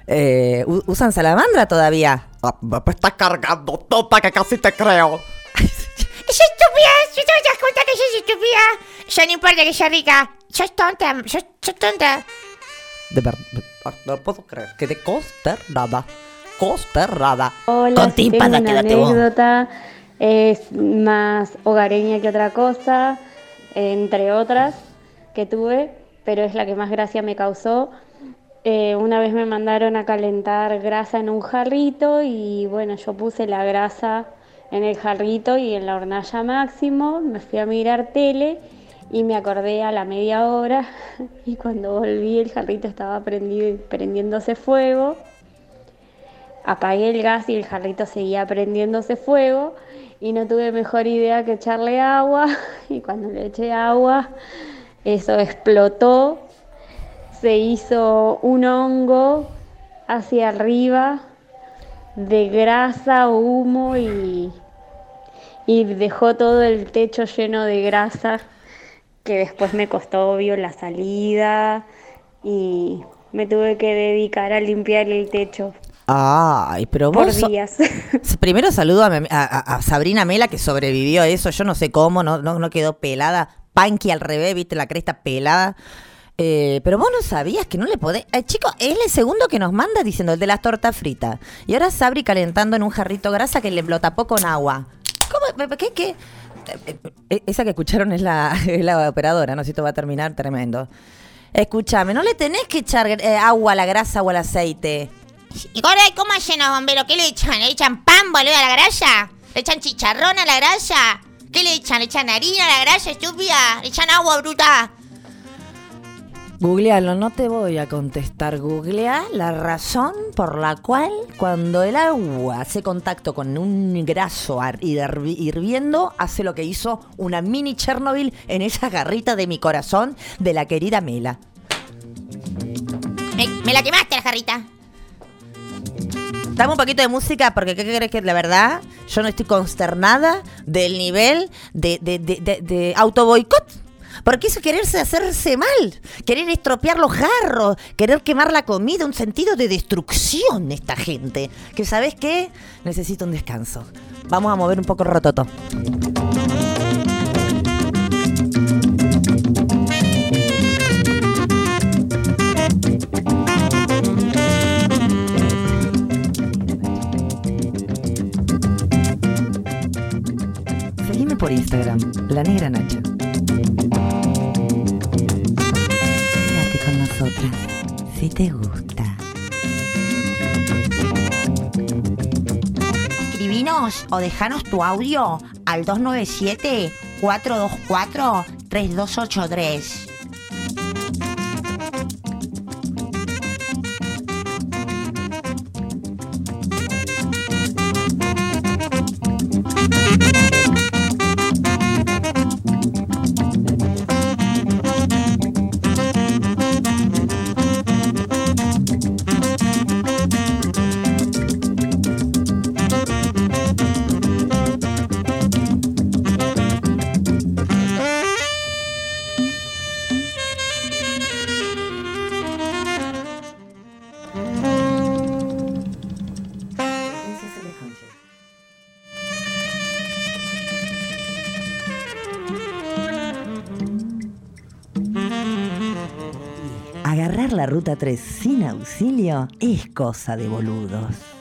eh, usan salamandra todavía. Ah, me estás cargando, topa, que casi te creo. Es estúpida, si te das cuenta que sos estúpida. Ya no importa que sea rica. Sos tonta, sos, sos tonta. De verdad, no puedo creer que de consternada, consternada. Hola, Con sí, tengo tímpana, una quédate vos. anécdota, es más hogareña que otra cosa, entre otras. que tuve, pero es la que más gracia me causó. Eh, una vez me mandaron a calentar grasa en un jarrito y bueno, yo puse la grasa en el jarrito y en la hornalla máximo, me fui a mirar tele y me acordé a la media hora y cuando volví el jarrito estaba prendi- prendiéndose fuego. Apagué el gas y el jarrito seguía prendiéndose fuego y no tuve mejor idea que echarle agua y cuando le eché agua eso explotó, se hizo un hongo hacia arriba de grasa, humo y, y dejó todo el techo lleno de grasa que después me costó obvio la salida y me tuve que dedicar a limpiar el techo Ay, pero por vos... so- días. Primero saludo a Sabrina Mela que sobrevivió a eso. Yo no sé cómo, no, no, no quedó pelada. Panky al revés, viste la cresta pelada. Eh, pero vos no sabías que no le podés. Eh, chico, es el segundo que nos manda diciendo el de las tortas fritas. Y ahora Sabri calentando en un jarrito grasa que le lo tapó con agua. ¿Cómo? ¿Qué? ¿Qué? Eh, eh, Esa que escucharon es la, operadora, no si esto va a terminar tremendo. Escúchame, no le tenés que echar eh, agua a la grasa o al aceite. ¿Y ahora cómo hacen los bomberos? ¿Qué le echan? ¿Le echan pan, boludo, a la grasa? ¿Le echan chicharrón a la grasa? ¿Qué le echan? ¿Le echan harina a la grasa, estúpida? ¿Le echan agua, bruta? Googlealo, no te voy a contestar. Googlea la razón por la cual cuando el agua hace contacto con un graso hirviendo, hace lo que hizo una mini Chernobyl en esa garrita de mi corazón de la querida Mela. Me, me la quemaste la jarrita. Dame un poquito de música porque ¿qué crees que la verdad? Yo no estoy consternada del nivel de, de, de, de, de autoboicot. Porque eso es quererse hacerse mal, querer estropear los jarros, querer quemar la comida, un sentido de destrucción esta gente. Que sabes qué? Necesito un descanso. Vamos a mover un poco el rototo. Seguime por Instagram, la negra Nacha. Si te gusta. Escribinos o dejanos tu audio al 297-424-3283. Agarrar la ruta 3 sin auxilio es cosa de boludos.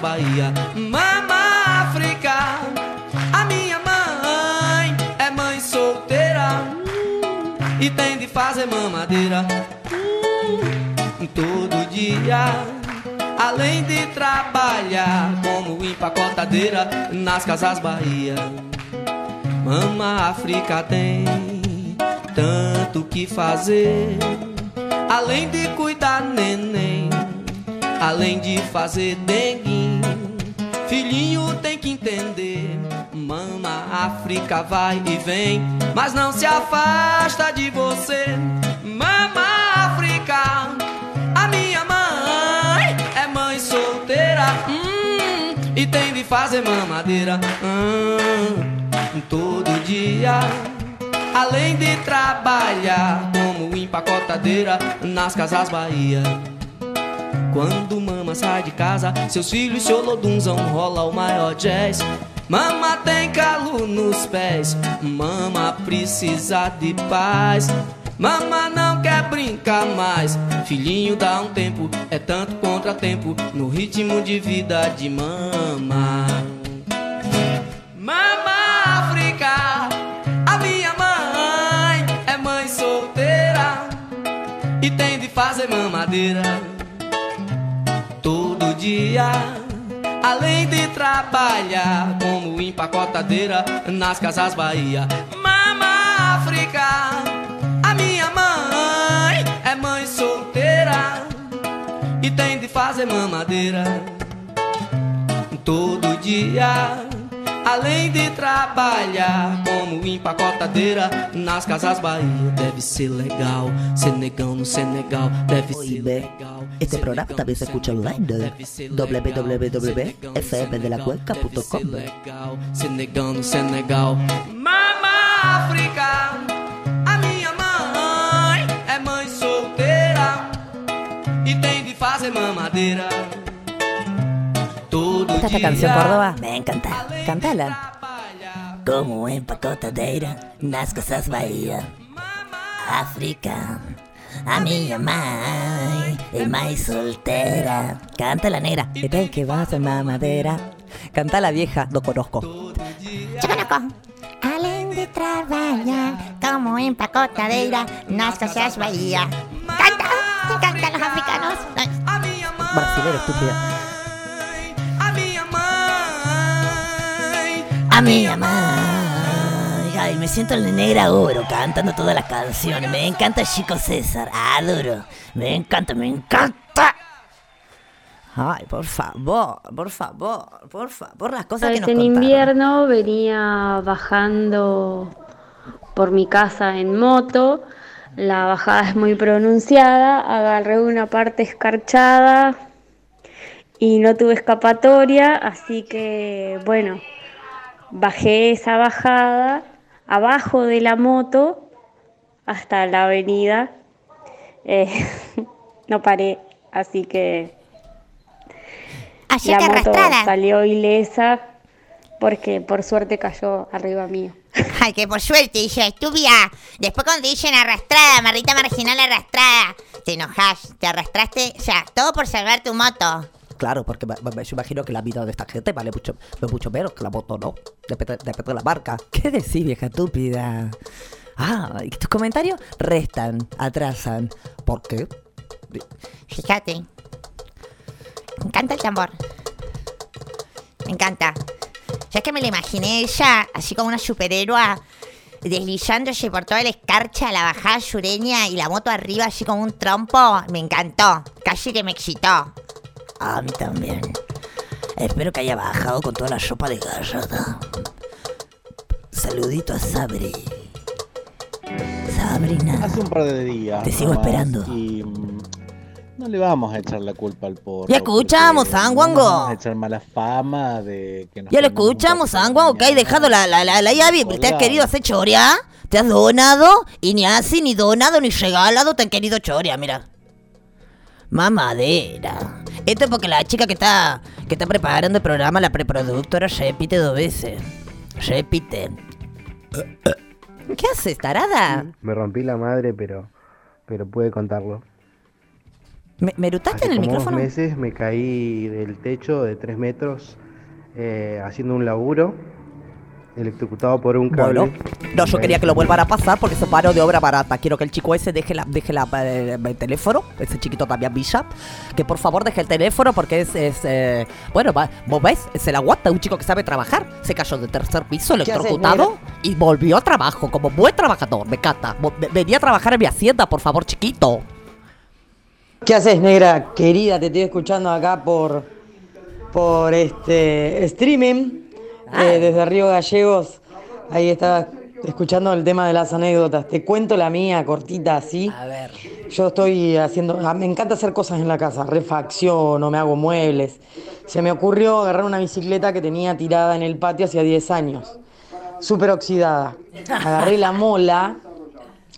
Bahia. Mama África, a minha mãe é mãe solteira e tem de fazer mamadeira todo dia. Além de trabalhar como empacotadeira nas casas Bahia. Mama África tem tanto que fazer. Além de cuidar neném, além de fazer denguinho, África vai e vem mas não se afasta de você. Mama África, a minha mãe é mãe solteira hum, e tem de fazer mamadeira hum, todo dia. Além de trabalhar como empacotadeira nas casas Bahia. Quando mama sai de casa, seus filhos se olodunzam, rola o maior jazz. Mama tem calo nos pés, mama precisa de paz. Mama não quer brincar mais, filhinho dá um tempo, é tanto contratempo no ritmo de vida de mama. Mama África, a minha mãe é mãe solteira e tem de fazer mamadeira todo dia. Além de trabalhar como empacotadeira nas casas Bahia. Mama África, a minha mãe é mãe solteira e tem de fazer mamadeira todo dia. Além de trabalhar como empacotadeira nas casas Bahia, deve ser legal. Ser negão no Senegal, deve ser legal. Este programa también se escucha online de www.fmdelacuenca.com. ser negão no Senegal. Mama África, a minha mãe é mãe solteira e tem de fazer mamadeira. ¿Gusta esta canción, Córdoba? Me encanta. Cantala. Como empacotadeira nas casas Bahia. África, a minha mãe é mais solteira. Canta la negra. Y ven que vas en mamadera. Canta la vieja, lo conozco. Yo conozco. Além de trabalhar como empacotadeira nas casas Bahía. ¡Canta! Me encantan los africanos. Brasilero, estúpida. A mãe. Ay, me siento el negra oro cantando todas las canciones. Me encanta Chico César. Adoro. Me encanta, me encanta. Ay, por favor, por favor, por favor, las cosas que nos en contaron. invierno venía bajando por mi casa en moto. La bajada es muy pronunciada. Agarré una parte escarchada y no tuve escapatoria, así que bueno, bajé esa bajada abajo de la moto hasta la avenida. Eh, no paré, así que Así la moto arrastrada. salió ilesa porque por suerte cayó arriba mío. Ay, que por suerte, dice estúpida. Después cuando dicen arrastrada, marrita marginal arrastrada, te enojas, te arrastraste, o sea, todo por salvar tu moto. Claro, porque me, imagino que la vida de esta gente vale mucho, mucho menos que la moto, ¿no? Depende, depende de la marca. ¿Qué decís, vieja estúpida? Ah, y tus comentarios restan, atrasan. ¿Por qué? Fíjate. Me encanta el tambor. Me encanta. Ya que me la imaginé ella, así como una superhéroe, deslizándose por toda la escarcha, la bajada sureña y la moto arriba, así como un trompo, me encantó. Casi que me excitó. A mí también. Espero que haya bajado con toda la sopa de gallada. Saludito a Sabri. Sabrina. Hace un par de días. Te sigo esperando. Y mm, no le vamos a echar la culpa al porro. Ya escuchamos, Sanguango. No vamos a echar mala fama de que nos Ya lo escuchamos, Sanguango, que hay dejado la, la, la, la llave. ¿Te has querido hacer choria? ¿Te has donado? Y ni así, ni donado, ni regalado te han querido choria, mira. Mamadera. Esto es porque la chica que está, que está preparando el programa, la preproductora, repite dos veces. Repite. ¿Qué haces, tarada? Me rompí la madre, pero, pero pude contarlo. ¿Me, me erutaste Hace en el como micrófono? dos meses me caí del techo de tres metros eh, haciendo un laburo, electrocutado por un cable. Bueno, no, yo quería que lo vuelvan a pasar porque eso paro de obra barata. Quiero que el chico ese deje, la, deje la, eh, el teléfono, ese chiquito también Bishop, que por favor deje el teléfono porque es, es, eh, bueno, va- vos ves, se la aguanta un chico que sabe trabajar. Se cayó del tercer piso, haces, electrocutado y volvió a trabajo como buen trabajador, me ve- Venía a trabajar en mi hacienda, por favor, chiquito. ¿Qué haces, negra querida? Te estoy escuchando acá por, por este streaming. Eh, desde Río Gallegos. Ahí estaba escuchando el tema de las anécdotas. Te cuento la mía, cortita así. A ver. Yo estoy haciendo, ah, me encanta hacer cosas en la casa, refacciono, me hago muebles. Se me ocurrió agarrar una bicicleta que tenía tirada en el patio hacía 10 años, súper oxidada. Agarré la mola,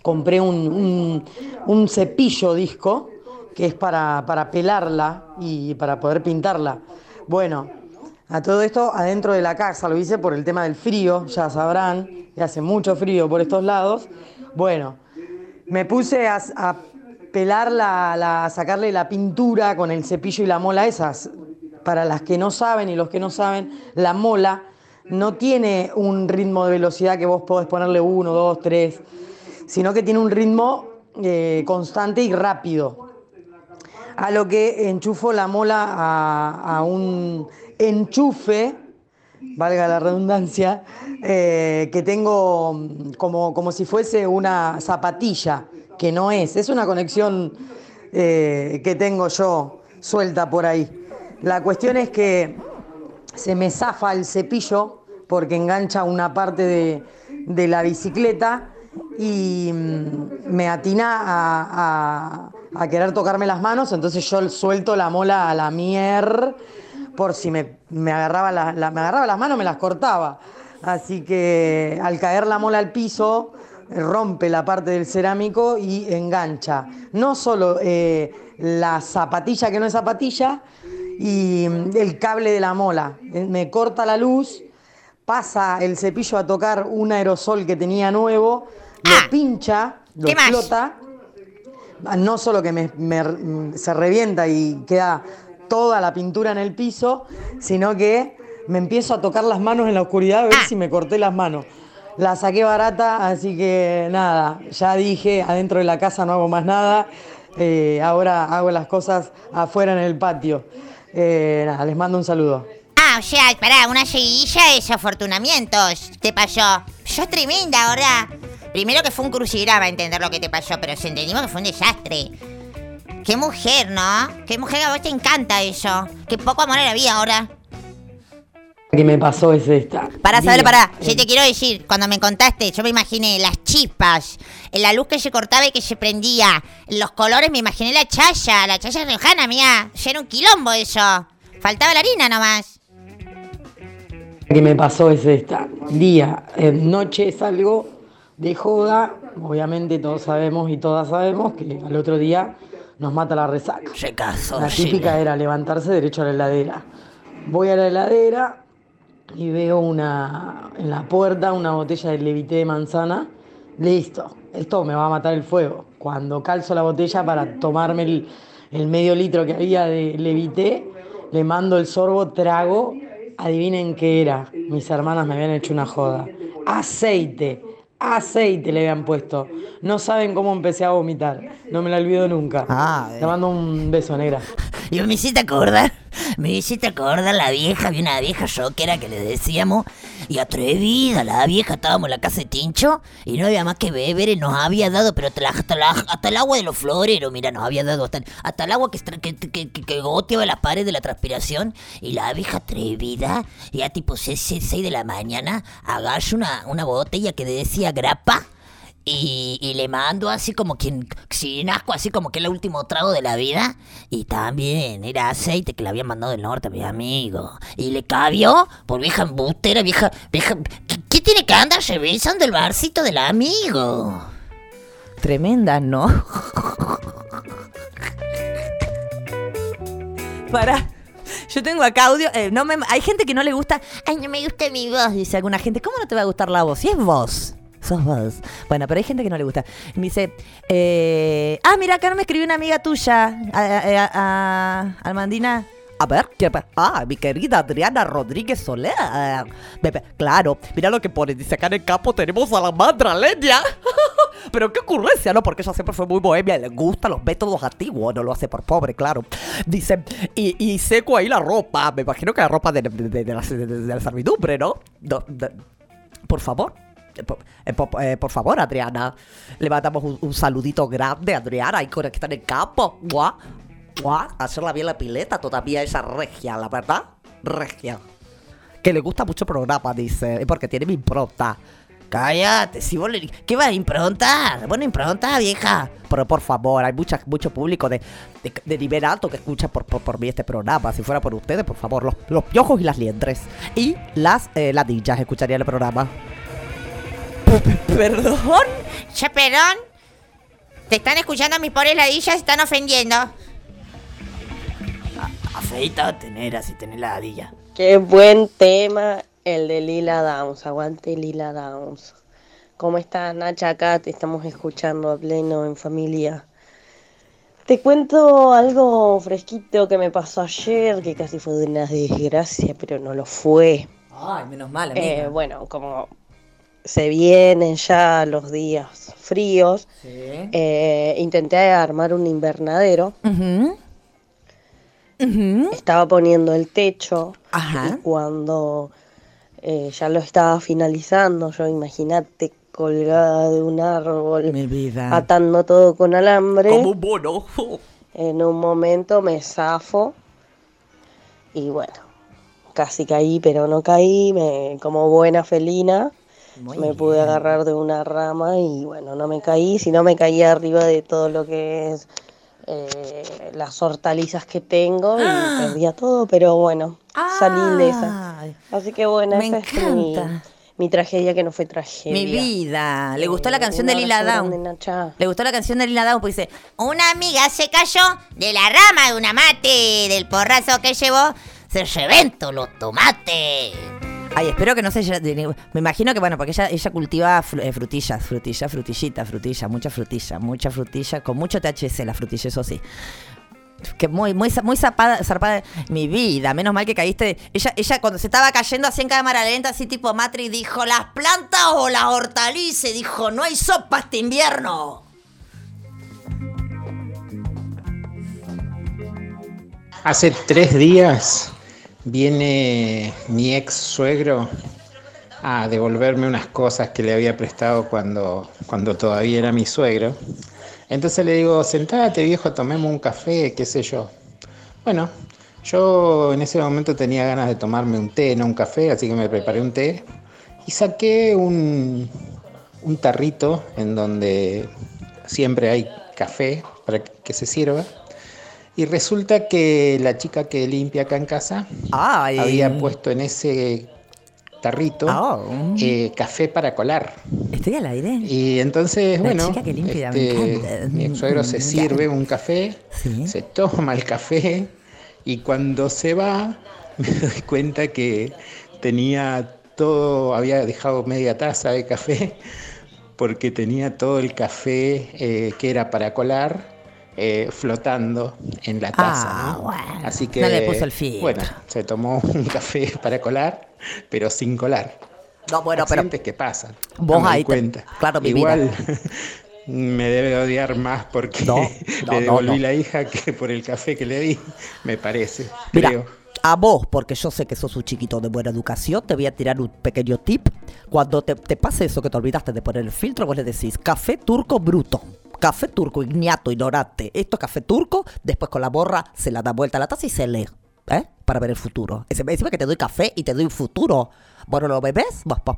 compré un, un- un cepillo disco que es para, para pelarla y para poder pintarla. Bueno, a todo esto adentro de la casa, lo hice por el tema del frío, ya sabrán, que hace mucho frío por estos lados. Bueno, me puse a, a pelar la, la- a sacarle la pintura con el cepillo y la mola esas. Para las que no saben y los que no saben, la mola no tiene un ritmo de velocidad que vos podés ponerle uno, dos, tres, sino que tiene un ritmo eh, constante y rápido. A lo que enchufo la mola a, un enchufe, valga la redundancia, eh, que tengo como, como si fuese una zapatilla, que no es, es una conexión eh, que tengo yo suelta por ahí. La cuestión es que se me zafa el cepillo porque engancha una parte de, de la bicicleta y mm, me atina a, a- querer tocarme las manos, entonces yo suelto la mola a la mier por si me, me agarraba la- me agarraba las manos me las cortaba. Así que al caer la mola al piso rompe la parte del cerámico y engancha no solo eh, la zapatilla que no es zapatilla y mm, el cable de la mola. Eh, Me corta la luz, pasa el cepillo a tocar un aerosol que tenía nuevo, lo pincha, lo explota. Ah, No solo que me- me- mm, se revienta y queda toda la pintura en el piso, sino que me empiezo a tocar las manos en la oscuridad a ver si me corté las manos. La saqué barata, así que nada, ya dije, adentro de la casa no hago más nada, eh, ahora hago las cosas afuera en el patio. Eh, nada, les mando un saludo. Ah, o sea, pará, una seguidilla de desafortunamientos te pasó. Sos tremenda, ahora. Primero que fue un crucigrama entender lo que te pasó, pero si entendimos que fue un desastre. Qué mujer, ¿no? Qué mujer a vos te encanta eso. Qué poco amor a la vida ahora. que me pasó es esta. Para saber, Día, para. eh, te quiero decir, cuando me contaste, yo me imaginé las chispas, la luz que se cortaba y que se prendía, los colores, me imaginé la chaya, la chaya riojana, mía. Ya era un quilombo eso. Faltaba la harina nomás. Que me pasó es esta. Día, eh, noche salgo de joda, obviamente todos sabemos y todas sabemos que al otro día nos mata la resaca. Se casó. La típica era levantarse derecho a la heladera. Voy a la heladera y veo una en la puerta una botella de levité de manzana. Listo, esto me va a matar el fuego. Cuando calzo la botella para tomarme el, el medio litro que había de levité, le mando el sorbo, trago. Adivinen qué era. Mis hermanas me habían hecho una joda. Aceite. Aceite le habían puesto. No saben cómo empecé a vomitar. No me la olvido nunca. Te mando un beso, negra. Yo me hiciste acordar, me hiciste acordar la vieja, había una vieja rockera que le decíamos, y atrevida, la vieja, estábamos en la casa de Tincho, y no había más que beber, y nos había dado, pero hasta, la- hasta, el agua de los floreros, mira, nos había dado hasta, el agua que, que, que, que, goteaba las paredes de la transpiración, y la vieja atrevida, ya tipo 6, de la mañana, agarra una, una botella que decía grapa, y, le mando así como quien, sin asco, así como que el último trago de la vida. Y también era aceite que le habían mandado del norte a mi amigo. Y le cabió por vieja embustera, vieja, vieja. ¿Qué, qué tiene que andar revisando el barcito del amigo? Tremenda, ¿no? Para. Yo tengo acá audio. eh, no me, hay gente que no le gusta. Ay, no me gusta mi voz, dice alguna gente. ¿Cómo no te va a gustar la voz? Si es voz. Sos vos. Bueno, pero hay gente que no le gusta. Me dice, eh, ah, mira, acá no me escribió una amiga tuya, a, Almandina. A ver, ¿qué pa- Ah, mi querida Adriana Rodríguez Soler. Bebe, Claro, mira lo que pone. Dice, acá en el campo tenemos a la madraleña. Pero qué ocurrencia, ¿no? Porque ella siempre fue muy bohemia y le gustan los métodos antiguos. No lo hace por pobre, claro. Dice, y, seco ahí la ropa. Me imagino que la ropa de, la, servidumbre, ¿no? Por favor. Eh, Por, eh, eh, por favor, Adriana. Le mandamos un, saludito grande a Adriana, el que está en el campo. Guau, guau. Hacerla bien la pileta todavía esa regia, la verdad. Regia. Que le gusta mucho el programa, dice. Porque tiene mi impronta. Cállate, si vos le... ¿Qué vas a improntar? Bueno, impronta, vieja. Pero por favor, hay mucha, mucho público de, de, de nivel alto que escucha por, por, por mí este programa. Si fuera por ustedes, por favor, los, los piojos y las liendres. Y las eh, ladillas escucharían el programa. ¿Perdón? Che, perdón. Te están escuchando mis pobres ladillas, están ofendiendo. Afeítate, nera, si tenés ladilla. Qué buen tema el de Lila Downs. Aguante Lila Downs. ¿Cómo estás, Nacha? Acá te estamos escuchando a pleno en familia. Te cuento algo fresquito que me pasó ayer, que casi fue de una desgracia, pero no lo fue. Ay, menos mal, amiga. Eh, bueno, como se vienen ya los días fríos, eh, intenté armar un invernadero. Estaba poniendo el techo y cuando eh, ya lo estaba finalizando, yo imagínate colgada de un árbol, Mi vida. atando todo con alambre. Como un bono. En un momento me zafo y bueno, casi caí, pero no caí, me, como buena felina. Me pude agarrar de una rama y bueno, no me caí, sino me caí arriba de todo lo que es eh, las hortalizas que tengo y perdía todo, pero bueno, salí ilesa. Así que bueno, Me esa es mi, mi tragedia que no fue tragedia. Mi vida. Le gustó la Eh, canción de Lila Down. Le gustó la canción de Lila Down, pues dice, Una amiga se cayó de la rama de una mate, del porrazo que llevó, se reventó los tomates. Ay, espero que no se Me imagino que, bueno, porque ella, cultiva eh, frutillas, frutillas, frutillita, frutilla, mucha frutilla, mucha frutilla, con mucho THC, la frutilla, eso sí. Que muy, muy, muy zapada, zarpada. Mi vida, menos mal que caíste. Ella, ella cuando se estaba cayendo así en cámara lenta, así tipo Matrix, dijo, ¿las plantas o las hortalizas? Dijo, no hay sopa este invierno. Hace tres días viene mi ex suegro a devolverme unas cosas que le había prestado cuando, cuando todavía era mi suegro. Entonces le digo, sentate viejo, tomemos un café, qué sé yo. Bueno, yo en ese momento tenía ganas de tomarme un té, no un café, así que me preparé un té y saqué un, un tarrito en donde siempre hay café para que se sirva. Y resulta que la chica que limpia acá en casa Ay. había puesto en ese tarrito Oh. eh, café para colar. Estoy al aire. Y entonces, La bueno, chica que limpia, este, mi ex suegro se sirve un café, se toma el café y cuando se va me doy cuenta que tenía todo, había dejado media taza de café porque tenía todo el café eh, que era para colar eh, flotando en la taza. Ah, ¿no? Así que, No le puso el filtro. bueno, se tomó un café para colar, pero sin colar. No, bueno, pero- Accidentes que pasan. Vos no ahí te- cuenta. claro, mi Igual me debe odiar más porque no, le devolví la hija que por el café que le di, me parece. Mira, creo. a vos, porque yo sé que sos un chiquito de buena educación, te voy a tirar un pequeño tip. Cuando te, te pase eso que te olvidaste de poner el filtro, vos le decís café turco bruto. Café turco igniato, ignorante. Esto es café turco, después con la borra se la da vuelta a la taza y se lee. ¿Eh? Para ver el futuro. Ese- Encima que te doy café y te doy un futuro. Bueno, ¿lo bebés? Vos, vos.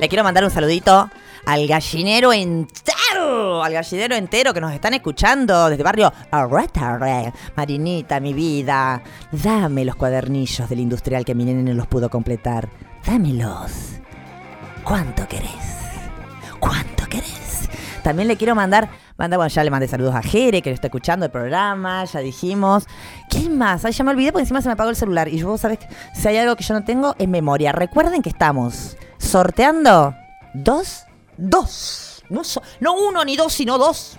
Le quiero mandar un saludito al gallinero entero, al gallinero entero que nos están escuchando desde barrio Arretarre. Marinita, mi vida, dame los cuadernillos del industrial que mi nene no los pudo completar. Dámelos. ¿Cuánto querés? ¿Cuánto querés? También le quiero mandar, manda, bueno, ya le mandé saludos a Jere, que lo está escuchando el programa, ya dijimos. ¿Quién más? Ay, ya me olvidé porque encima se me apagó el celular. Y vos sabés si hay algo que yo no tengo, es memoria. Recuerden que estamos sorteando dos, dos. No uno ni dos, sino dos.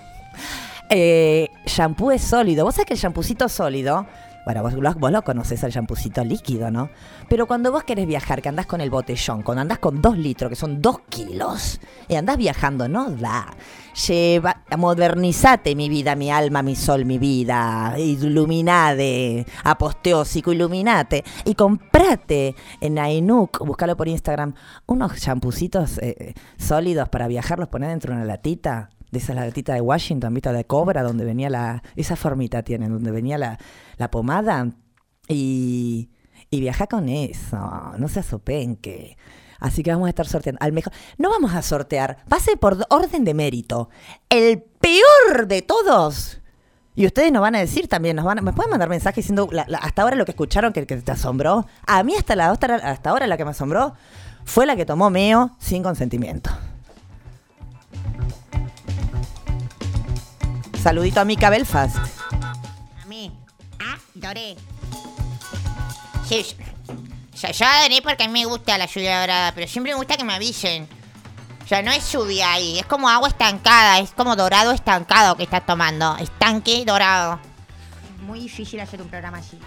Eh, shampoo es sólido. Vos sabés que el champucito sólido, bueno, vos, vos lo conocés el champucito líquido, ¿no? Pero cuando vos querés viajar, que andás con el botellón, cuando andás con dos litros, que son dos kilos, y andás viajando, no da. Lleva, modernizate mi vida, mi alma, mi sol, mi vida, iluminade, aposteósico, iluminate, y comprate en Ainuk, búscalo por Instagram, unos champucitos eh, sólidos para viajar, los ponés dentro de una latita, de esa latita de Washington, vista de cobra, donde venía la, esa formita tienen, donde venía la, la pomada, y, Y viaja con eso, no se asopenque. Así que vamos a estar sorteando. Al mejor. No vamos a sortear, va a ser por orden de mérito. El peor de todos. Y ustedes nos van a decir también, nos van a- ¿me pueden mandar mensajes diciendo hasta ahora lo que escucharon que, que te asombró? A mí hasta, la, hasta ahora la que me asombró fue la que tomó Meo sin consentimiento. Saludito a Mika Belfast. A mí. Ah, doré. Sí, yo, yo, yo adoré porque a mí me gusta la lluvia dorada, pero siempre me gusta que me avisen. O sea, no es lluvia ahí, es como agua estancada, es como dorado estancado que estás tomando. Estanque dorado. Muy difícil hacer un programa así.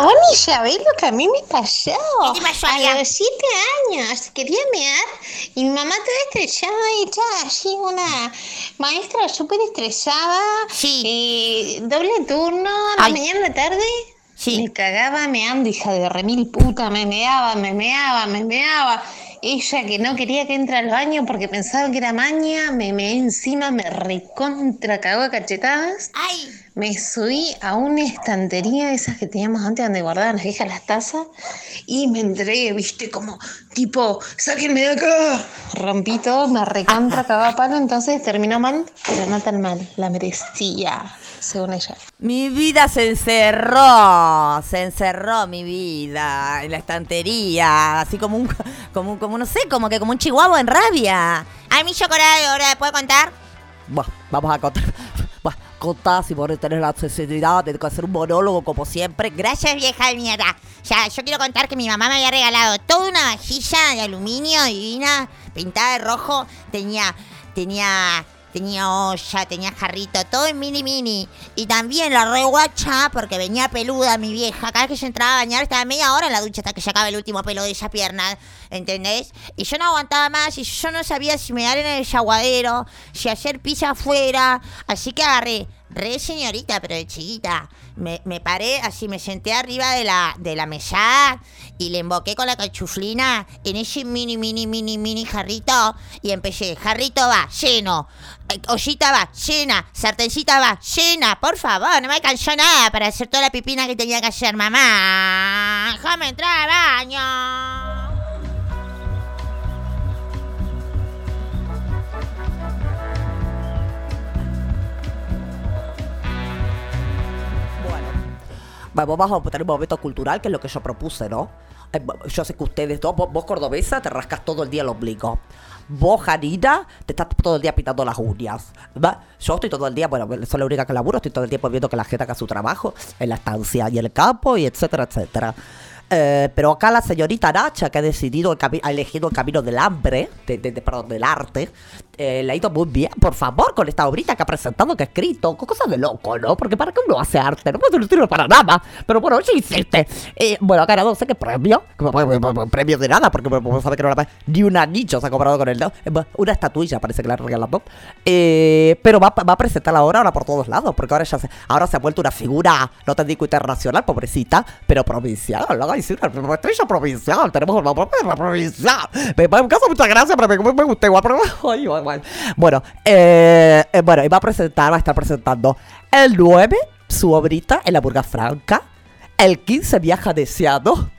Vos ni sabés lo que a mí me pasó. ¿Qué te pasó, a los siete años quería mear y mi mamá toda estresada y estaba así una maestra súper estresada. Y doble turno, a la mañana a la tarde. Me cagaba meando, hija de remil puta, me meaba, me meaba, me meaba. Ella que no quería que entre al baño porque pensaba que era maña, me meé encima, me recontra cagó a cachetadas. Me subí a una estantería de esas que teníamos antes donde guardaban las viejas las tazas y me entregué, viste, como tipo, sáquenme de acá. Rompí todo, me recontra cagó a palo, entonces terminó mal, pero no tan mal, la merecía, según ella. Mi vida se encerró, se encerró mi vida en la estantería, así como un, como, un- como no sé, como que como un chihuahua en rabia. Ay, mi chocolate, ¿ahora puedo contar? Buah, vamos a contar, buah, contá si vos tenés la necesidad de hacer un monólogo como siempre. Gracias, vieja de mierda. Ya, yo quiero contar que mi mamá me había regalado toda una vajilla de aluminio divina, pintada de rojo. Tenía, tenía, tenía olla, tenía jarrito, todo en mini mini. Y también la re guacha, porque venía peluda mi vieja. Cada vez que yo entraba a bañar estaba media hora en la ducha hasta que se acaba el último pelo de esa pierna. ¿Entendés? Y yo no aguantaba más y yo no sabía si me dar en el yaguadero, si hacer pizza afuera. Así que agarré, re señorita, pero de chiquita. Me, me paré así, me senté arriba de la, de la mesada y le emboqué con la cachuflina en ese mini, mini, mini, mini jarrito. Y empecé, jarrito va, lleno. eh, Ollita va, llena. Sartencita va, llena. Por favor, no me alcanzó nada para hacer toda la pipina que tenía que hacer, mamá. Déjame entrar al baño. Vamos, vamos a tener un momento cultural, que es lo que yo propuse, ¿no? Eh, Yo sé que ustedes dos, vos, cordobesa, te rascas todo el día el ombligo. Vos, Janina, te estás todo el día pintando las uñas. Yo estoy todo el día, bueno, soy la única que laburo, estoy todo el tiempo viendo que la gente haga su trabajo en la estancia y el campo, y etcétera, etcétera. Eh, pero acá la señorita Nacha, que ha decidido, el ha elegido el camino del hambre, de, de- de- perdón, del arte, eh, le ha ido muy bien, por favor, con esta obrita que ha presentado, que ha escrito, con cosas de loco, ¿no? Porque para qué uno hace arte, no puede sirve para nada. Pero bueno, sí hiciste. Eh, bueno, ha ganado, sé que premio, premio de nada, porque me- me sabe que no la ni un anillo se ha comprado con él, ¿no? Una estatuilla parece que le ha regalado. Eh, pero va, va a presentarla ahora, ahora por todos lados, porque ahora ya se, ahora se ha vuelto una figura, no te digo internacional, pobrecita, pero provincial, ¿no? Una estrella provincial, tenemos una una provincial. Me, me causa mucha gracia, pero me, gusta igual. Bueno, eh, eh, bueno, va a presentar, va a estar presentando el 9, su obrita en la Burga Franca, el 15 viaja deseado,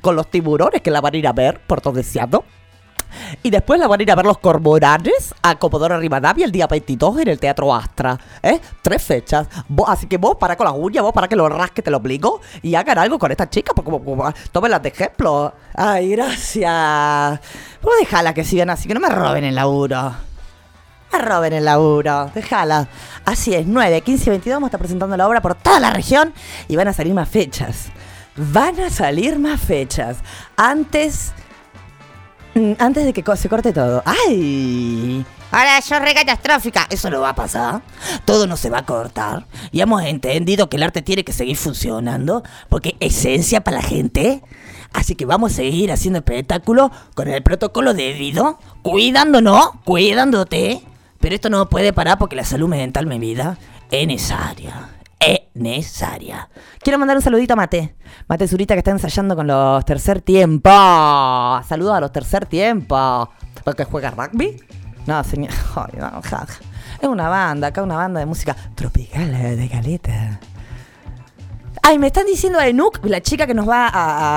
con los tiburones que la van a ir a ver por todo deseado. Y después la van a ir a ver los cormoranes a Comodoro Rivadavia el día 22 en el Teatro Astra. ¿Eh? Tres fechas. Así que vos para con las uñas, vos para que lo rasque, te lo obligo. Y hagan algo con esta chica, porque como, tómenlas de ejemplo. Ay, gracias. Vos déjala que sigan así, que no me roben el laburo. Me roben el laburo, déjala. Así es, 9, 15 y 22 vamos a estar presentando la obra por toda la región y van a salir más fechas. Van a salir más fechas. Antes Antes de que se corte todo. ¡Ay! Ahora yo re catastrófica. Eso no va a pasar. Todo no se va a cortar. Y hemos entendido que el arte tiene que seguir funcionando porque es esencia para la gente. Así que vamos a seguir haciendo espectáculo con el protocolo debido, cuidándonos, cuidándote. Pero esto no puede parar porque la salud mental, mi vida, es necesaria. Es necesaria. Quiero mandar un saludito a Mate. Mate Zurita que está ensayando con los tercer tiempo. Saludos a los tercer tiempo. Porque juega rugby. No, señor. Es una banda, acá una banda de música tropical eh, de caleta. Ay, me están diciendo a Enuk, la chica que nos va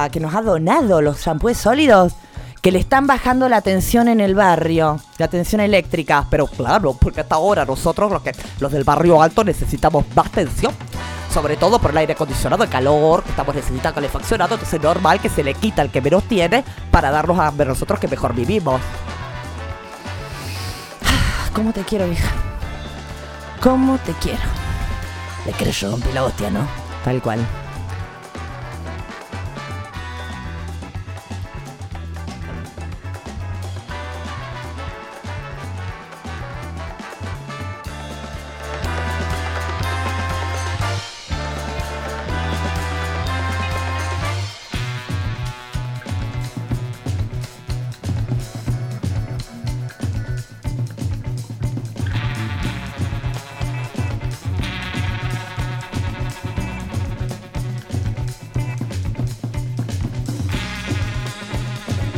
a- que nos ha donado los shampoos sólidos, que le están bajando la tensión en el barrio, la tensión eléctrica. Pero claro, porque hasta ahora nosotros, los, que, los del barrio alto, necesitamos más tensión. Sobre todo por el aire acondicionado, el calor, que estamos necesitando calefaccionado. Entonces es normal que se le quita el que menos tiene para darnos a nosotros que mejor vivimos. ¿Cómo te quiero, hija? ¿Cómo te quiero? Le quiero yo romper la hostia, ¿no? Tal cual.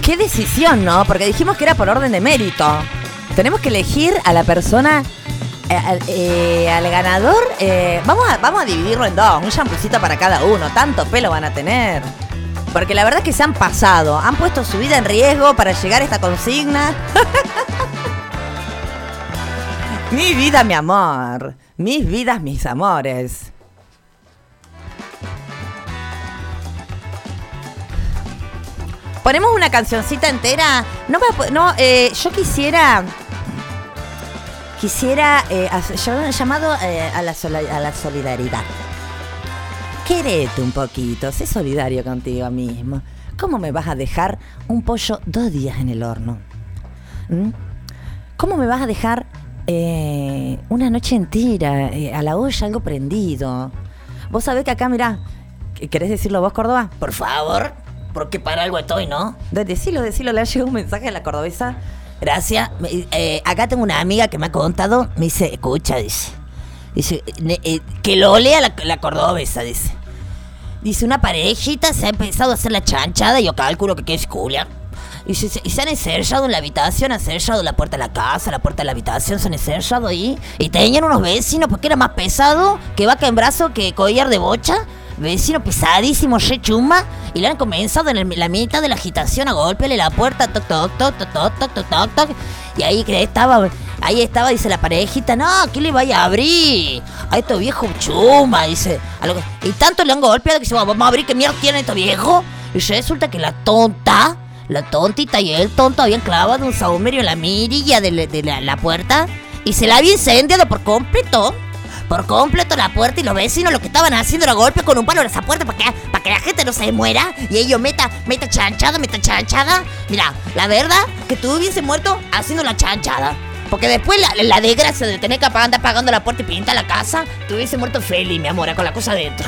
Qué decisión, ¿no? Porque dijimos que era por orden de mérito. Tenemos que elegir a la persona, eh, al, eh, al ganador. eh, vamos, a, vamos a dividirlo en dos, un champucito para cada uno. Tanto pelo van a tener. Porque la verdad es que se han pasado, han puesto su vida en riesgo para llegar a esta consigna. mi vida, mi amor. Mis vidas, mis amores. Ponemos una cancioncita entera. No, no eh, yo quisiera. Quisiera eh, llamado eh, a, la a la solidaridad. Querete un poquito, sé solidario contigo mismo. ¿Cómo me vas a dejar un pollo dos días en el horno? ¿Mm? ¿Cómo me vas a dejar eh, una noche entera eh, a la olla algo prendido? Vos sabés que acá, mirá, ¿querés decirlo vos, Córdoba? Por favor, porque para algo estoy, ¿no? De- Decilo, decilo, le ha llegado un mensaje a la cordobesa. Gracias. Eh, acá tengo una amiga que me ha contado, me dice, escucha, dice. Dice, eh, que lo lea la, la cordobesa, dice. Dice, una parejita se ha empezado a hacer la chanchada, y yo calculo que, que es Julia. Y se, y se han encerrado en la habitación, han cerrado la puerta de la casa, la puerta de la habitación, se han encerrado ahí. Y tenían unos vecinos, porque era más pesado que vaca en brazo que collar de bocha. Vecino pesadísimo, re chumba. Y le han comenzado en la mitad de la agitación a golpearle la puerta, toc, toc, toc, toc, toc, toc, toc, toc, toc. Y ahí estaba, ahí estaba, dice la parejita, no, ¿qué le vaya a abrir? A estos viejos chuma, dice. A lo que- y tanto le han golpeado que dice, vamos a abrir, ¿qué mierda tienen estos viejos? Y resulta que la tonta, la tontita y el tonto habían clavado un saumerio en la mirilla de, la- de la puerta y se la había incendiado por completo. Por completo la puerta y los vecinos lo que estaban haciendo era golpe con un palo en esa puerta para que, que la gente no se muera y ellos meta, meta chanchada, meta chanchada. Mira, la verdad que tú hubiese muerto haciendo la chanchada. Porque después la, la desgracia de tener que andar pagando la puerta y pintar la casa, tú hubiese muerto feliz, mi amor, con la cosa adentro.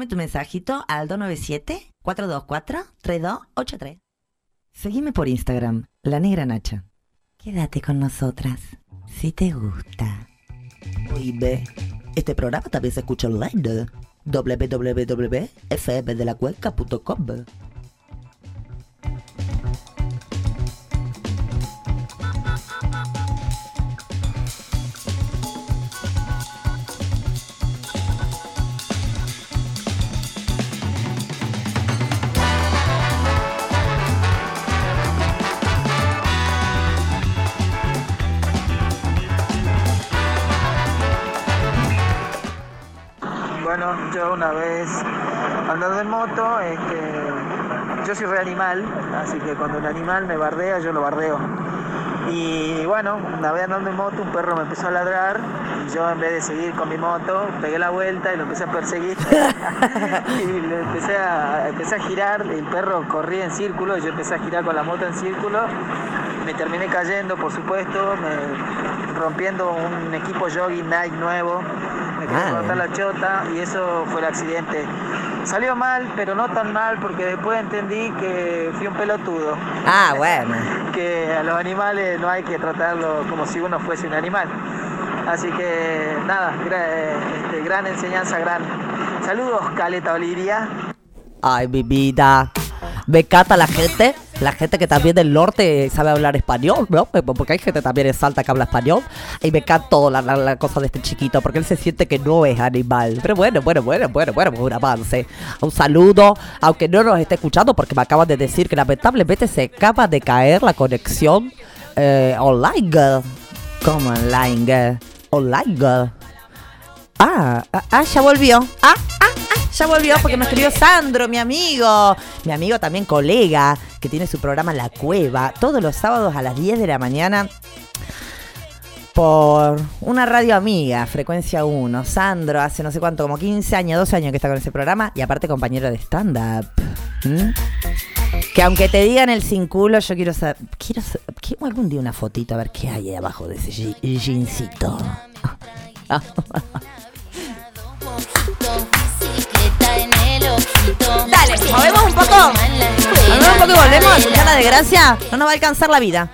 Déjame tu mensajito al 297-424-3283. Seguime por Instagram, La Negra Nacha. Quédate con nosotras, si te gusta. Oíme, este programa también se escucha online. www.fmdelacuenca.com. Bueno, yo una vez andando en moto, este, yo soy re animal, así que cuando un animal me bardea, yo lo bardeo. Y bueno, una vez andando en moto, un perro me empezó a ladrar y yo en vez de seguir con mi moto, pegué la vuelta y lo empecé a perseguir. y le empecé a, empecé a girar, el perro corría en círculo y yo empecé a girar con la moto en círculo. Me terminé cayendo, por supuesto, me- rompiendo un equipo jogging Nike nuevo. Me quedé Ah, cortar la chota y eso fue el accidente. Salió mal, pero no tan mal porque después entendí que fui un pelotudo. Ah, bueno. que a los animales no hay que tratarlos como si uno fuese un animal. Así que nada, gra- este, gran enseñanza, gran. Saludos, Caleta Oliria. Ay, mi vida. Me encanta la gente, la gente que también del norte sabe hablar español, ¿no? Porque hay gente también en Salta que habla español. Y me encantó la, la, la cosa de este chiquito, porque él se siente que no es animal. Pero bueno, bueno, bueno, bueno, bueno, un avance. Un saludo, aunque no nos esté escuchando, porque me acaban de decir que lamentablemente se acaba de caer la conexión eh, online. girl. ¿Cómo online? girl? Online. girl. Ah, ah, ah, ya volvió. Ah, ah, ah, ya volvió porque me escribió Sandro, mi amigo. Mi amigo también colega, que tiene su programa La Cueva, todos los sábados a las 10 de la mañana por una radio amiga, Frecuencia 1. Sandro, hace no sé cuánto, como 15 años, 12 años que está con ese programa y aparte compañero de stand-up. ¿Mm? Que aunque te digan el sin culo, yo quiero saber, quiero, quiero algún día una fotito a ver qué hay ahí abajo de ese je- jeansito. Dale, movemos un poco. Movemos un poco y volvemos a escuchar de gracia. No nos va a alcanzar la vida.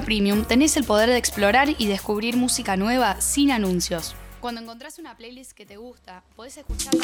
Premium, tenés el poder de explorar y descubrir música nueva sin anuncios. Cuando encontrás una playlist que te gusta, podés escucharla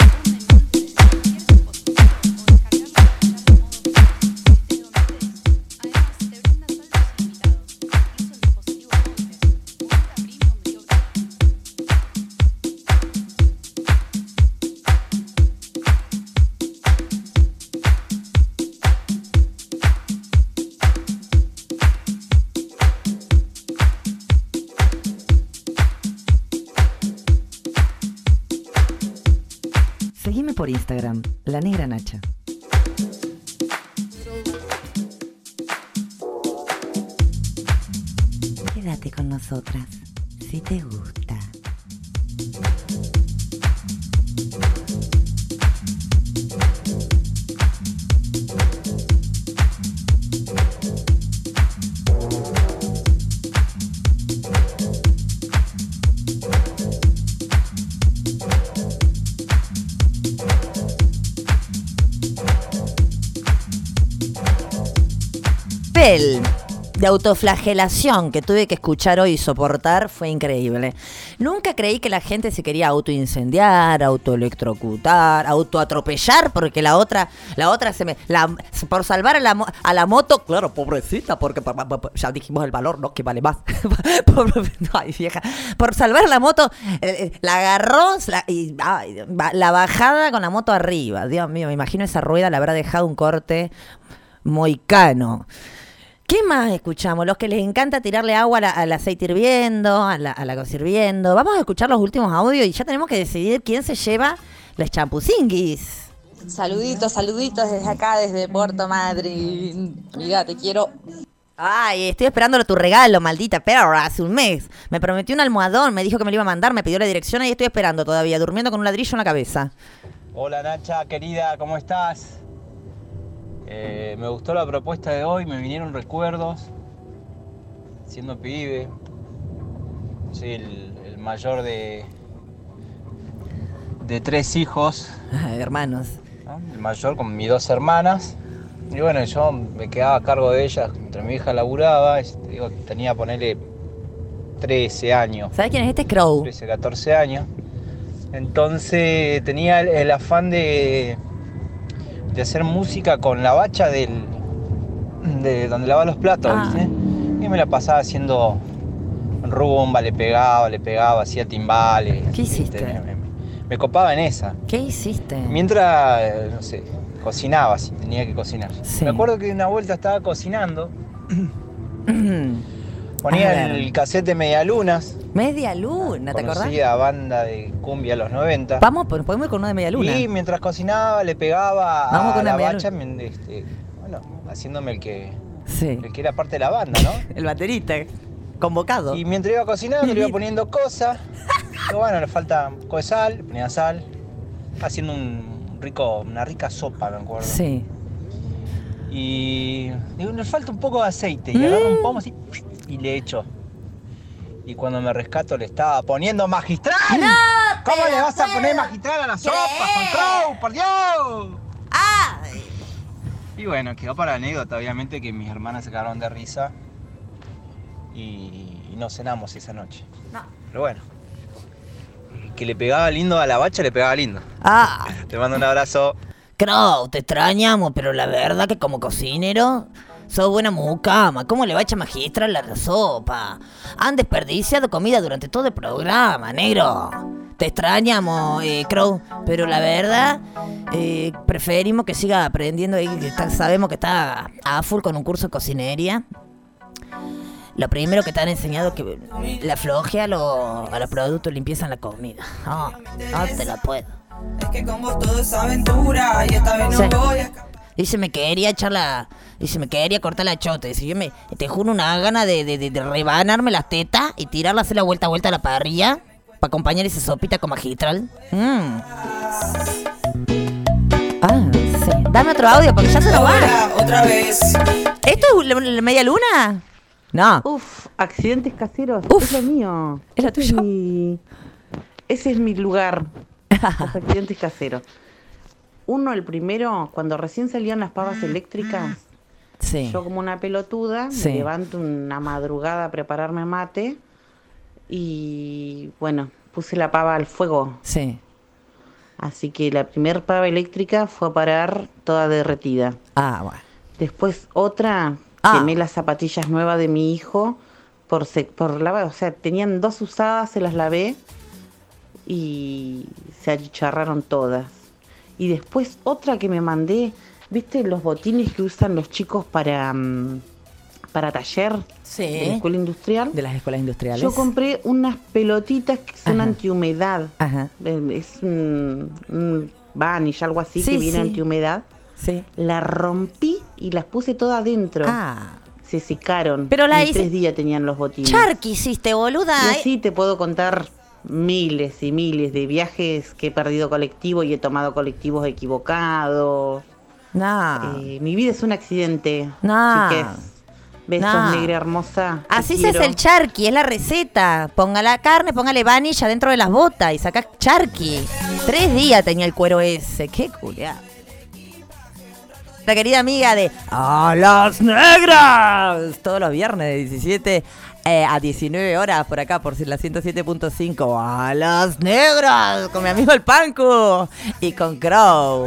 por Instagram, La Negra Nacha. Quédate con nosotras, si te gusta. De autoflagelación que tuve que escuchar hoy y soportar fue increíble. Nunca creí que la gente se quería autoincendiar, autoelectrocutar, autoatropellar, porque la otra, la otra se me. por salvar a la, a la moto, claro, pobrecita, porque ya dijimos el valor, ¿no? Que vale más. Ay, vieja. Por salvar a la moto, eh, eh, la agarró y la bajada con la moto arriba. Dios mío, me imagino esa rueda le habrá dejado un corte moicano. ¿Qué más escuchamos? Los que les encanta tirarle agua a la- al aceite hirviendo, a la, a la cosa hirviendo. Vamos a escuchar los últimos audios y ya tenemos que decidir quién se lleva los champuzinguis. Saluditos, saluditos desde acá, desde Puerto Madryn. Amiga, te quiero. Ay, estoy esperando tu regalo, maldita perra, hace un mes. Me prometió un almohadón, me dijo que me lo iba a mandar, me pidió la dirección y estoy esperando todavía, durmiendo con un ladrillo en la cabeza. Hola Nacha, querida, ¿cómo estás? Eh, me gustó la propuesta de hoy, me vinieron recuerdos, siendo pibe. Soy el, el mayor de, de tres hijos, hermanos. ¿no? el mayor con mis dos hermanas. Y bueno, yo me quedaba a cargo de ellas mientras mi hija laburaba. digo, tenía, ponerle 13 años. ¿Sabes quién es este Crow? 13, 14 años. Entonces tenía el, el afán de, de hacer música con la bacha del, de donde lava los platos, Ah. ¿viste? Y me la pasaba haciendo rumba, le pegaba, le pegaba, hacía timbales. ¿Qué hiciste? Me, me- me copaba en esa. ¿Qué hiciste? Mientras, eh, no sé, cocinaba si tenía que cocinar. Sí. Me acuerdo que una vuelta estaba cocinando, ponía A el cassette de Medialunas, Media luna, ¿te acordás? conocida banda de cumbia de los 90. Vamos, pues, podemos ir con una de media luna. Y mientras cocinaba le pegaba Vamos a con la una bacha, este, bueno, haciéndome el que, Sí. el que era parte de la banda, ¿no? El baterista, convocado. Y mientras iba cocinando le iba poniendo cosas. Y bueno, le falta un poco de sal, le ponía sal, haciendo un rico, una rica sopa, me acuerdo. Sí. Y digo, le falta un poco de aceite. Y agarro un pomo así y le echo. Y cuando me rescato le estaba poniendo magistral. ¿Cómo le vas a poner magistral a la sopa, Juan Crow? ¡Por Dios! Y bueno, quedó para la anécdota, obviamente, que mis hermanas se quedaron de risa y, y no cenamos esa noche. Pero bueno, que le pegaba lindo a la bacha, le pegaba lindo. Ah, Te mando un abrazo. Crow, te extrañamos, pero la verdad que como cocinero sos buena mucama. ¿Cómo le va a echar magistral la sopa? Han desperdiciado comida durante todo el programa, negro. Te extrañamos, eh, Crow, pero la verdad eh, preferimos que siga aprendiendo. ahí, que está- sabemos que está a full con un curso de cocinería. Lo primero que te han enseñado es que la floje a, lo- a los productos de limpieza en la comida. No, no te la puedo. Es que con vos todo es aventura y esta vez no Sí. voy a Dice, me quería echar la... Dice, me quería cortar la chota. Dice, yo me... Te juro una gana de, de, de- de rebanarme las tetas y tirarla, hacer la vuelta a vuelta a la parrilla para acompañar esa sopita con magistral. Mm. Ah, sí. Dame otro audio porque ya se nos va. otra vez. ¿Esto es la, la media luna? No. Uf, accidentes caseros. Uf. Es lo mío. ¿Es lo tuyo? mi- Ese es mi lugar. Los accidentes caseros. Uno, el primero, cuando recién salían las pavas eléctricas, Sí. Yo como una pelotuda Sí. me levanto una madrugada a prepararme mate y bueno, puse la pava al fuego. Sí. Así que la primer pava eléctrica fue a parar toda derretida. Ah, bueno. Después otra, Ah. quemé las zapatillas nuevas de mi hijo por, se- por lavar. O sea, tenían dos usadas, se las lavé y se achicharraron todas. Y después otra que me mandé, ¿viste los botines que usan los chicos para, mm, para taller Sí. de la escuela industrial? De las escuelas industriales. Yo compré unas pelotitas que son Ajá. antihumedad. Ajá. Eh, Es un, un vanish, algo así, Sí, que viene sí. antihumedad. Sí. La rompí y las puse todas adentro. Ah. Se secaron. Pero la En hice- tres días tenían los botines. Charqui hiciste, boluda. Y ¿eh? así te puedo contar miles y miles de viajes que he perdido colectivo y he tomado colectivos equivocados. No. Eh, mi vida es un accidente. No. Chiques. Besos, No. negra hermosa. Así se hace el charqui, es la receta. Ponga la carne, póngale vanilla dentro de las botas y saca charqui. Tres días tenía el cuero ese. Qué culiada. La querida amiga de A las Negras. Todos los viernes de 17 eh, a 19 horas por acá, por la 107.5. A las Negras. Con mi amigo el Panco. Y con Crow.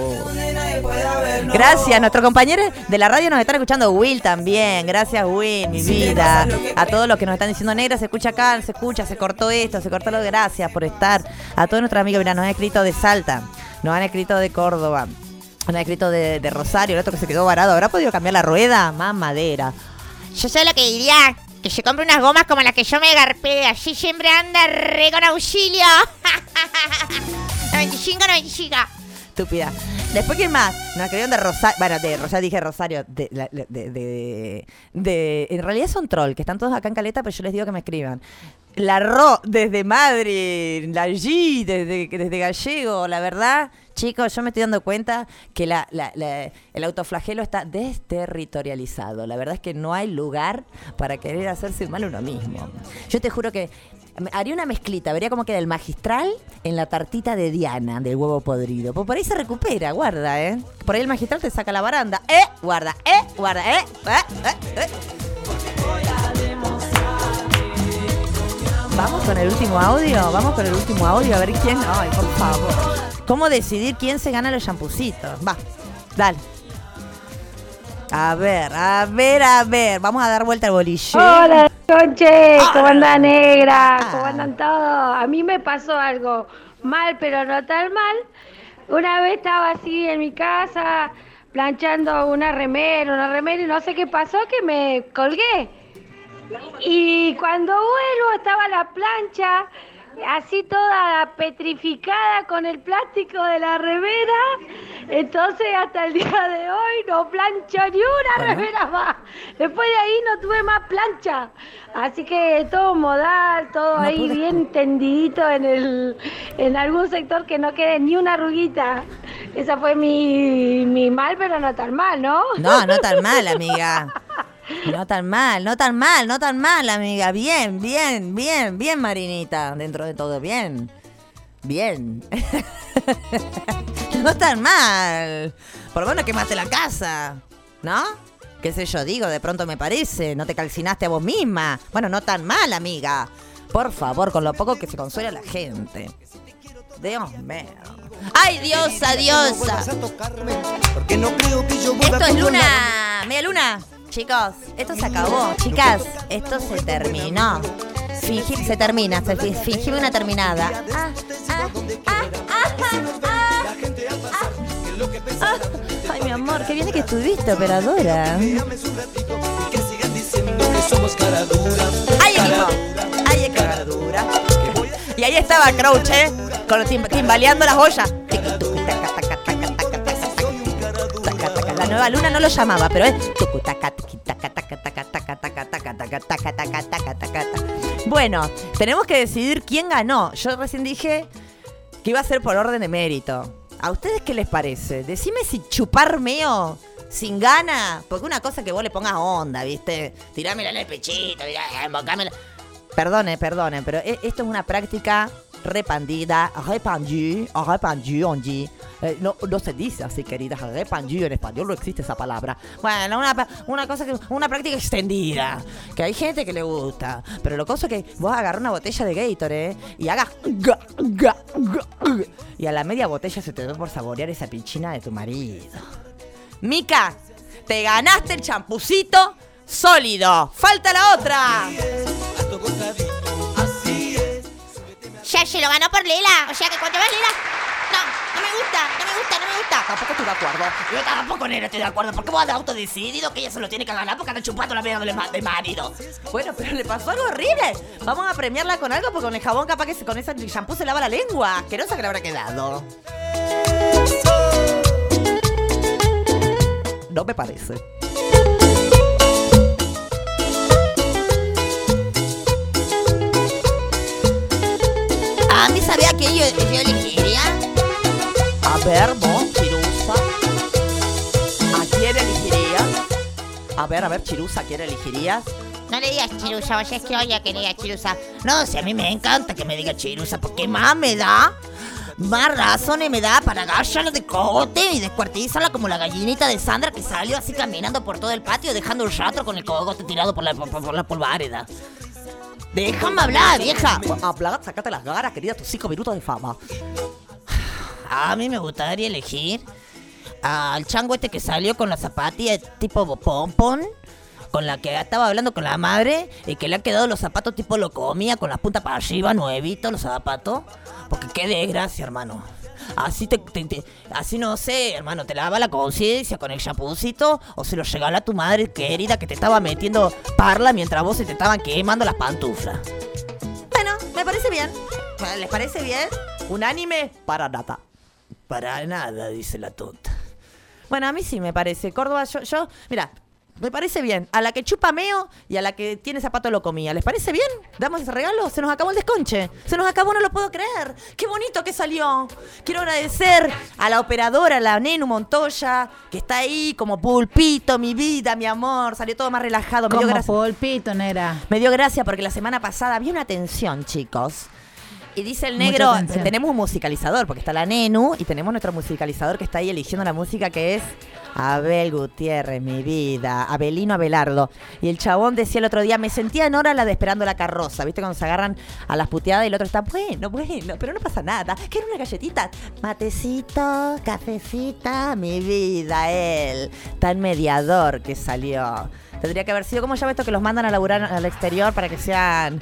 Gracias, nuestros compañeros de la radio nos están escuchando. Will también. Gracias, Will, mi vida. A todos los que nos están diciendo negra, se escucha acá, se escucha, se cortó esto, se cortó lo. Gracias por estar. A todos nuestros amigos, mira, nos han escrito de Salta, nos han escrito de Córdoba, nos han escrito de, de Rosario, el otro que se quedó varado. ¿Habrá podido cambiar la rueda? Más madera. Yo sé lo que diría. Que se compre unas gomas como las que yo me garpé. Así siempre anda re con auxilio. 95, 95. Estúpida. Después, ¿quién más? Nos escribieron de Rosario. Bueno, de Rosario, dije Rosario. De, de, de- en realidad son troll, que están todos acá en Caleta, pero yo les digo que me escriban. La Ro, desde Madrid. La G, desde, desde Gallego. La verdad, chicos, yo me estoy dando cuenta que el autoflagelo está desterritorializado. La verdad es que no hay lugar para querer hacerse mal uno mismo. Yo te juro que haría una mezclita, vería como queda el magistral en la tartita de Diana del huevo podrido. Pues por ahí se recupera, guarda, ¿eh? Por ahí el magistral te saca la baranda. ¡Eh! Guarda, ¡eh! Guarda, ¡eh! ¡Eh! ¡Eh! eh. Vamos con el último audio, vamos con el último audio a ver quién. Ay, por favor. ¿Cómo decidir quién se gana los champucitos? Va, dale. A ver, a ver, a ver. Vamos a dar vuelta al boliche. Hola, Conche, ¿cómo andan negra? ¿Cómo andan todos? A mí me pasó algo mal, pero no tan mal. Una vez estaba así en mi casa planchando una remera, una remera y no sé qué pasó que me colgué. Y cuando vuelvo estaba la plancha así toda petrificada con el plástico de la remera. Entonces hasta el día de hoy no plancho ni una Bueno. remera más. Después de ahí no tuve más plancha. Así que todo modal, todo ahí bien tendidito en el en algún sector que no quede ni una arruguita. Esa fue mi, mi mal, pero no tan mal, ¿no? No, no tan mal, amiga. No tan mal, no tan mal, no tan mal, amiga. Bien, bien, bien, bien, Marinita. Dentro de todo, bien. Bien. no tan mal. Por lo menos quemaste la casa, ¿no? ¿Qué sé yo digo? De pronto me parece. No te calcinaste a vos misma. Bueno, no tan mal, amiga. Por favor, con lo poco que se consuela la gente. Dios mío. ¡Ay, diosa, diosa! Esto es luna, media luna. Chicos, esto se acabó. Chicas, esto se terminó. Fingir, se termina, se fi- fingime una terminada. Ay, mi amor, qué bien que estuviste, operadora. Ay, equipo. Ay, dura. Y ahí estaba Crouch, ¿eh? Con timbaleando las ollas la nueva luna no lo llamaba, pero es Bueno, tenemos que decidir quién ganó. Yo recién dije que iba a ser por orden de mérito. ¿A ustedes qué les parece? Decime si chupar meo sin gana, porque una cosa que vos le pongas onda, ¿viste? Tirámela en el pechito, embocaméla. Perdone, perdone, pero esto es una práctica repandida, repandu, repandu, on. Eh, no, no se dice así, querida. Repandu en español no existe esa palabra. Bueno, una, una cosa que, una práctica extendida. Que hay gente que le gusta. Pero lo cosa es que vos agarras una botella de Gatorade y hagas. ga, ga, ga, ga, y a la media botella se te da por saborear esa pinchina de tu marido. Mica, te ganaste el champucito sólido. Falta la otra. Ya se lo ganó por Lela. O sea que cuando vas Lela. No, no me gusta, no me gusta, no me gusta. Tampoco estoy de acuerdo. Yo tampoco no estoy de acuerdo. Porque vos has autodecidido que ella se lo tiene que ganar porque anda chupando la vida del marido. Bueno, pero le pasó algo horrible. Vamos a premiarla con algo porque con el jabón capaz que con ese shampoo se lava la lengua. Asquerosa que le habrá quedado. No me parece. A mí sabía que yo, yo elegiría. A ver, vos, Chirusa. ¿A quién elegirías? A ver, a ver, Chirusa, ¿a quién elegirías? No le digas chirusa, oye, es que oye que le digas chirusa. No, si a mí me encanta que me diga chirusa, porque más me da, más razones me da para agarrarla de cogote y descuartizarla como la gallinita de Sandra que salió así caminando por todo el patio dejando el rastro con el cogote tirado por la, por la polvareda. Déjame hablar, vieja. Habla, sacate las ganas, querida, tus cinco minutos de fama. A mí me gustaría elegir al chango este que salió con la zapatilla tipo pompón, con la que estaba hablando con la madre y que le han quedado los zapatos tipo lo comía con la punta para arriba, nuevitos los zapatos. Porque qué desgracia, hermano. Así te, te- te- así no sé, hermano, te lava la conciencia con el chapucito o se lo regala a tu madre querida que te estaba metiendo parla mientras vos se te estaban quemando las pantuflas. Bueno, me parece bien. ¿Les parece bien? Unánime para nada. Para nada, dice la tonta. Bueno, a mí sí me parece. Córdoba, yo, yo, mira, me parece bien. A la que chupa meo y a la que tiene zapato lo comía. ¿Les parece bien? ¿Damos ese regalo? Se nos acabó el desconche. Se nos acabó, no lo puedo creer. Qué bonito que salió. Quiero agradecer a la operadora, la Nenu Montoya, que está ahí como pulpito, mi vida, mi amor. Salió todo más relajado. Me dio gracia. pulpito, nera. Me dio gracia porque la semana pasada había una tensión, chicos. Y dice el negro, tenemos un musicalizador, porque está la Nenu, y tenemos nuestro musicalizador que está ahí eligiendo la música que es Abel Gutiérrez, mi vida, Abelino Abelardo. Y el chabón decía el otro día, me sentía en hora la de esperando la carroza, ¿viste? Cuando se agarran a las puteadas y el otro está, bueno, bueno, pero no pasa nada. Quiero una galletita. Matecito, cafecita, mi vida, él. Tan mediador que salió. Tendría que haber sido, ¿cómo llama esto que los mandan a laburar al exterior para que sean...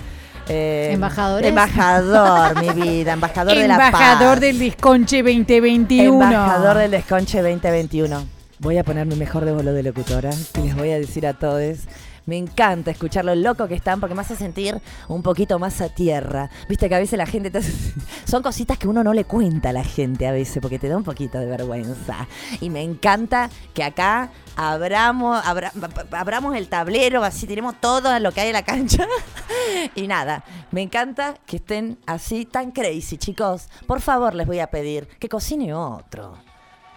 eh, ¿Embajadores? Embajador, mi vida, embajador de la paz. Embajador del Disconche 2021. Embajador del Desconche 2021. Voy a poner mi mejor de bolo de locutora y les voy a decir a todos. Me encanta escuchar lo loco que están porque me hace sentir un poquito más a tierra. Viste que a veces la gente te Son cositas que uno no le cuenta a la gente a veces porque te da un poquito de vergüenza. Y me encanta que acá abramos, abra- abramos el tablero, así tenemos todo lo que hay en la cancha. Y nada, me encanta que estén así tan crazy, chicos. Por favor, les voy a pedir que cocine otro.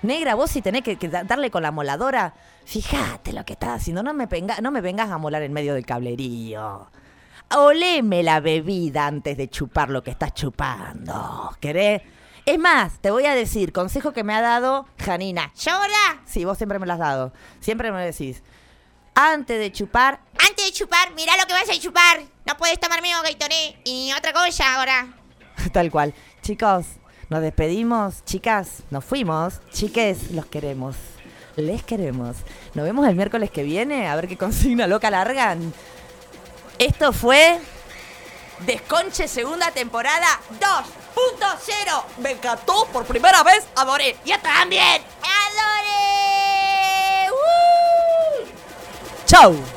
Negra, vos si tenés que, que da- darle con la moladora, fíjate lo que estás haciendo. No me, no me vengas a molar en medio del cablerío. Oleme la bebida antes de chupar lo que estás chupando. ¿Querés? Es más, te voy a decir, consejo que me ha dado Janina. ¿Llora? Sí, vos siempre me lo has dado. Siempre me decís. Antes de chupar, Antes de chupar, mirá lo que vas a chupar. No puedes tomar mío Gatorade y otra cosa ahora. Tal cual. Chicos, nos despedimos. Chicas, nos fuimos. Chiques, los queremos. Les queremos. Nos vemos el miércoles que viene. A ver qué consigna loca largan. Esto fue Desconche segunda temporada 2.0. Me encantó por primera vez. Adoré. ¡Yo también! ¡Adore! Chau.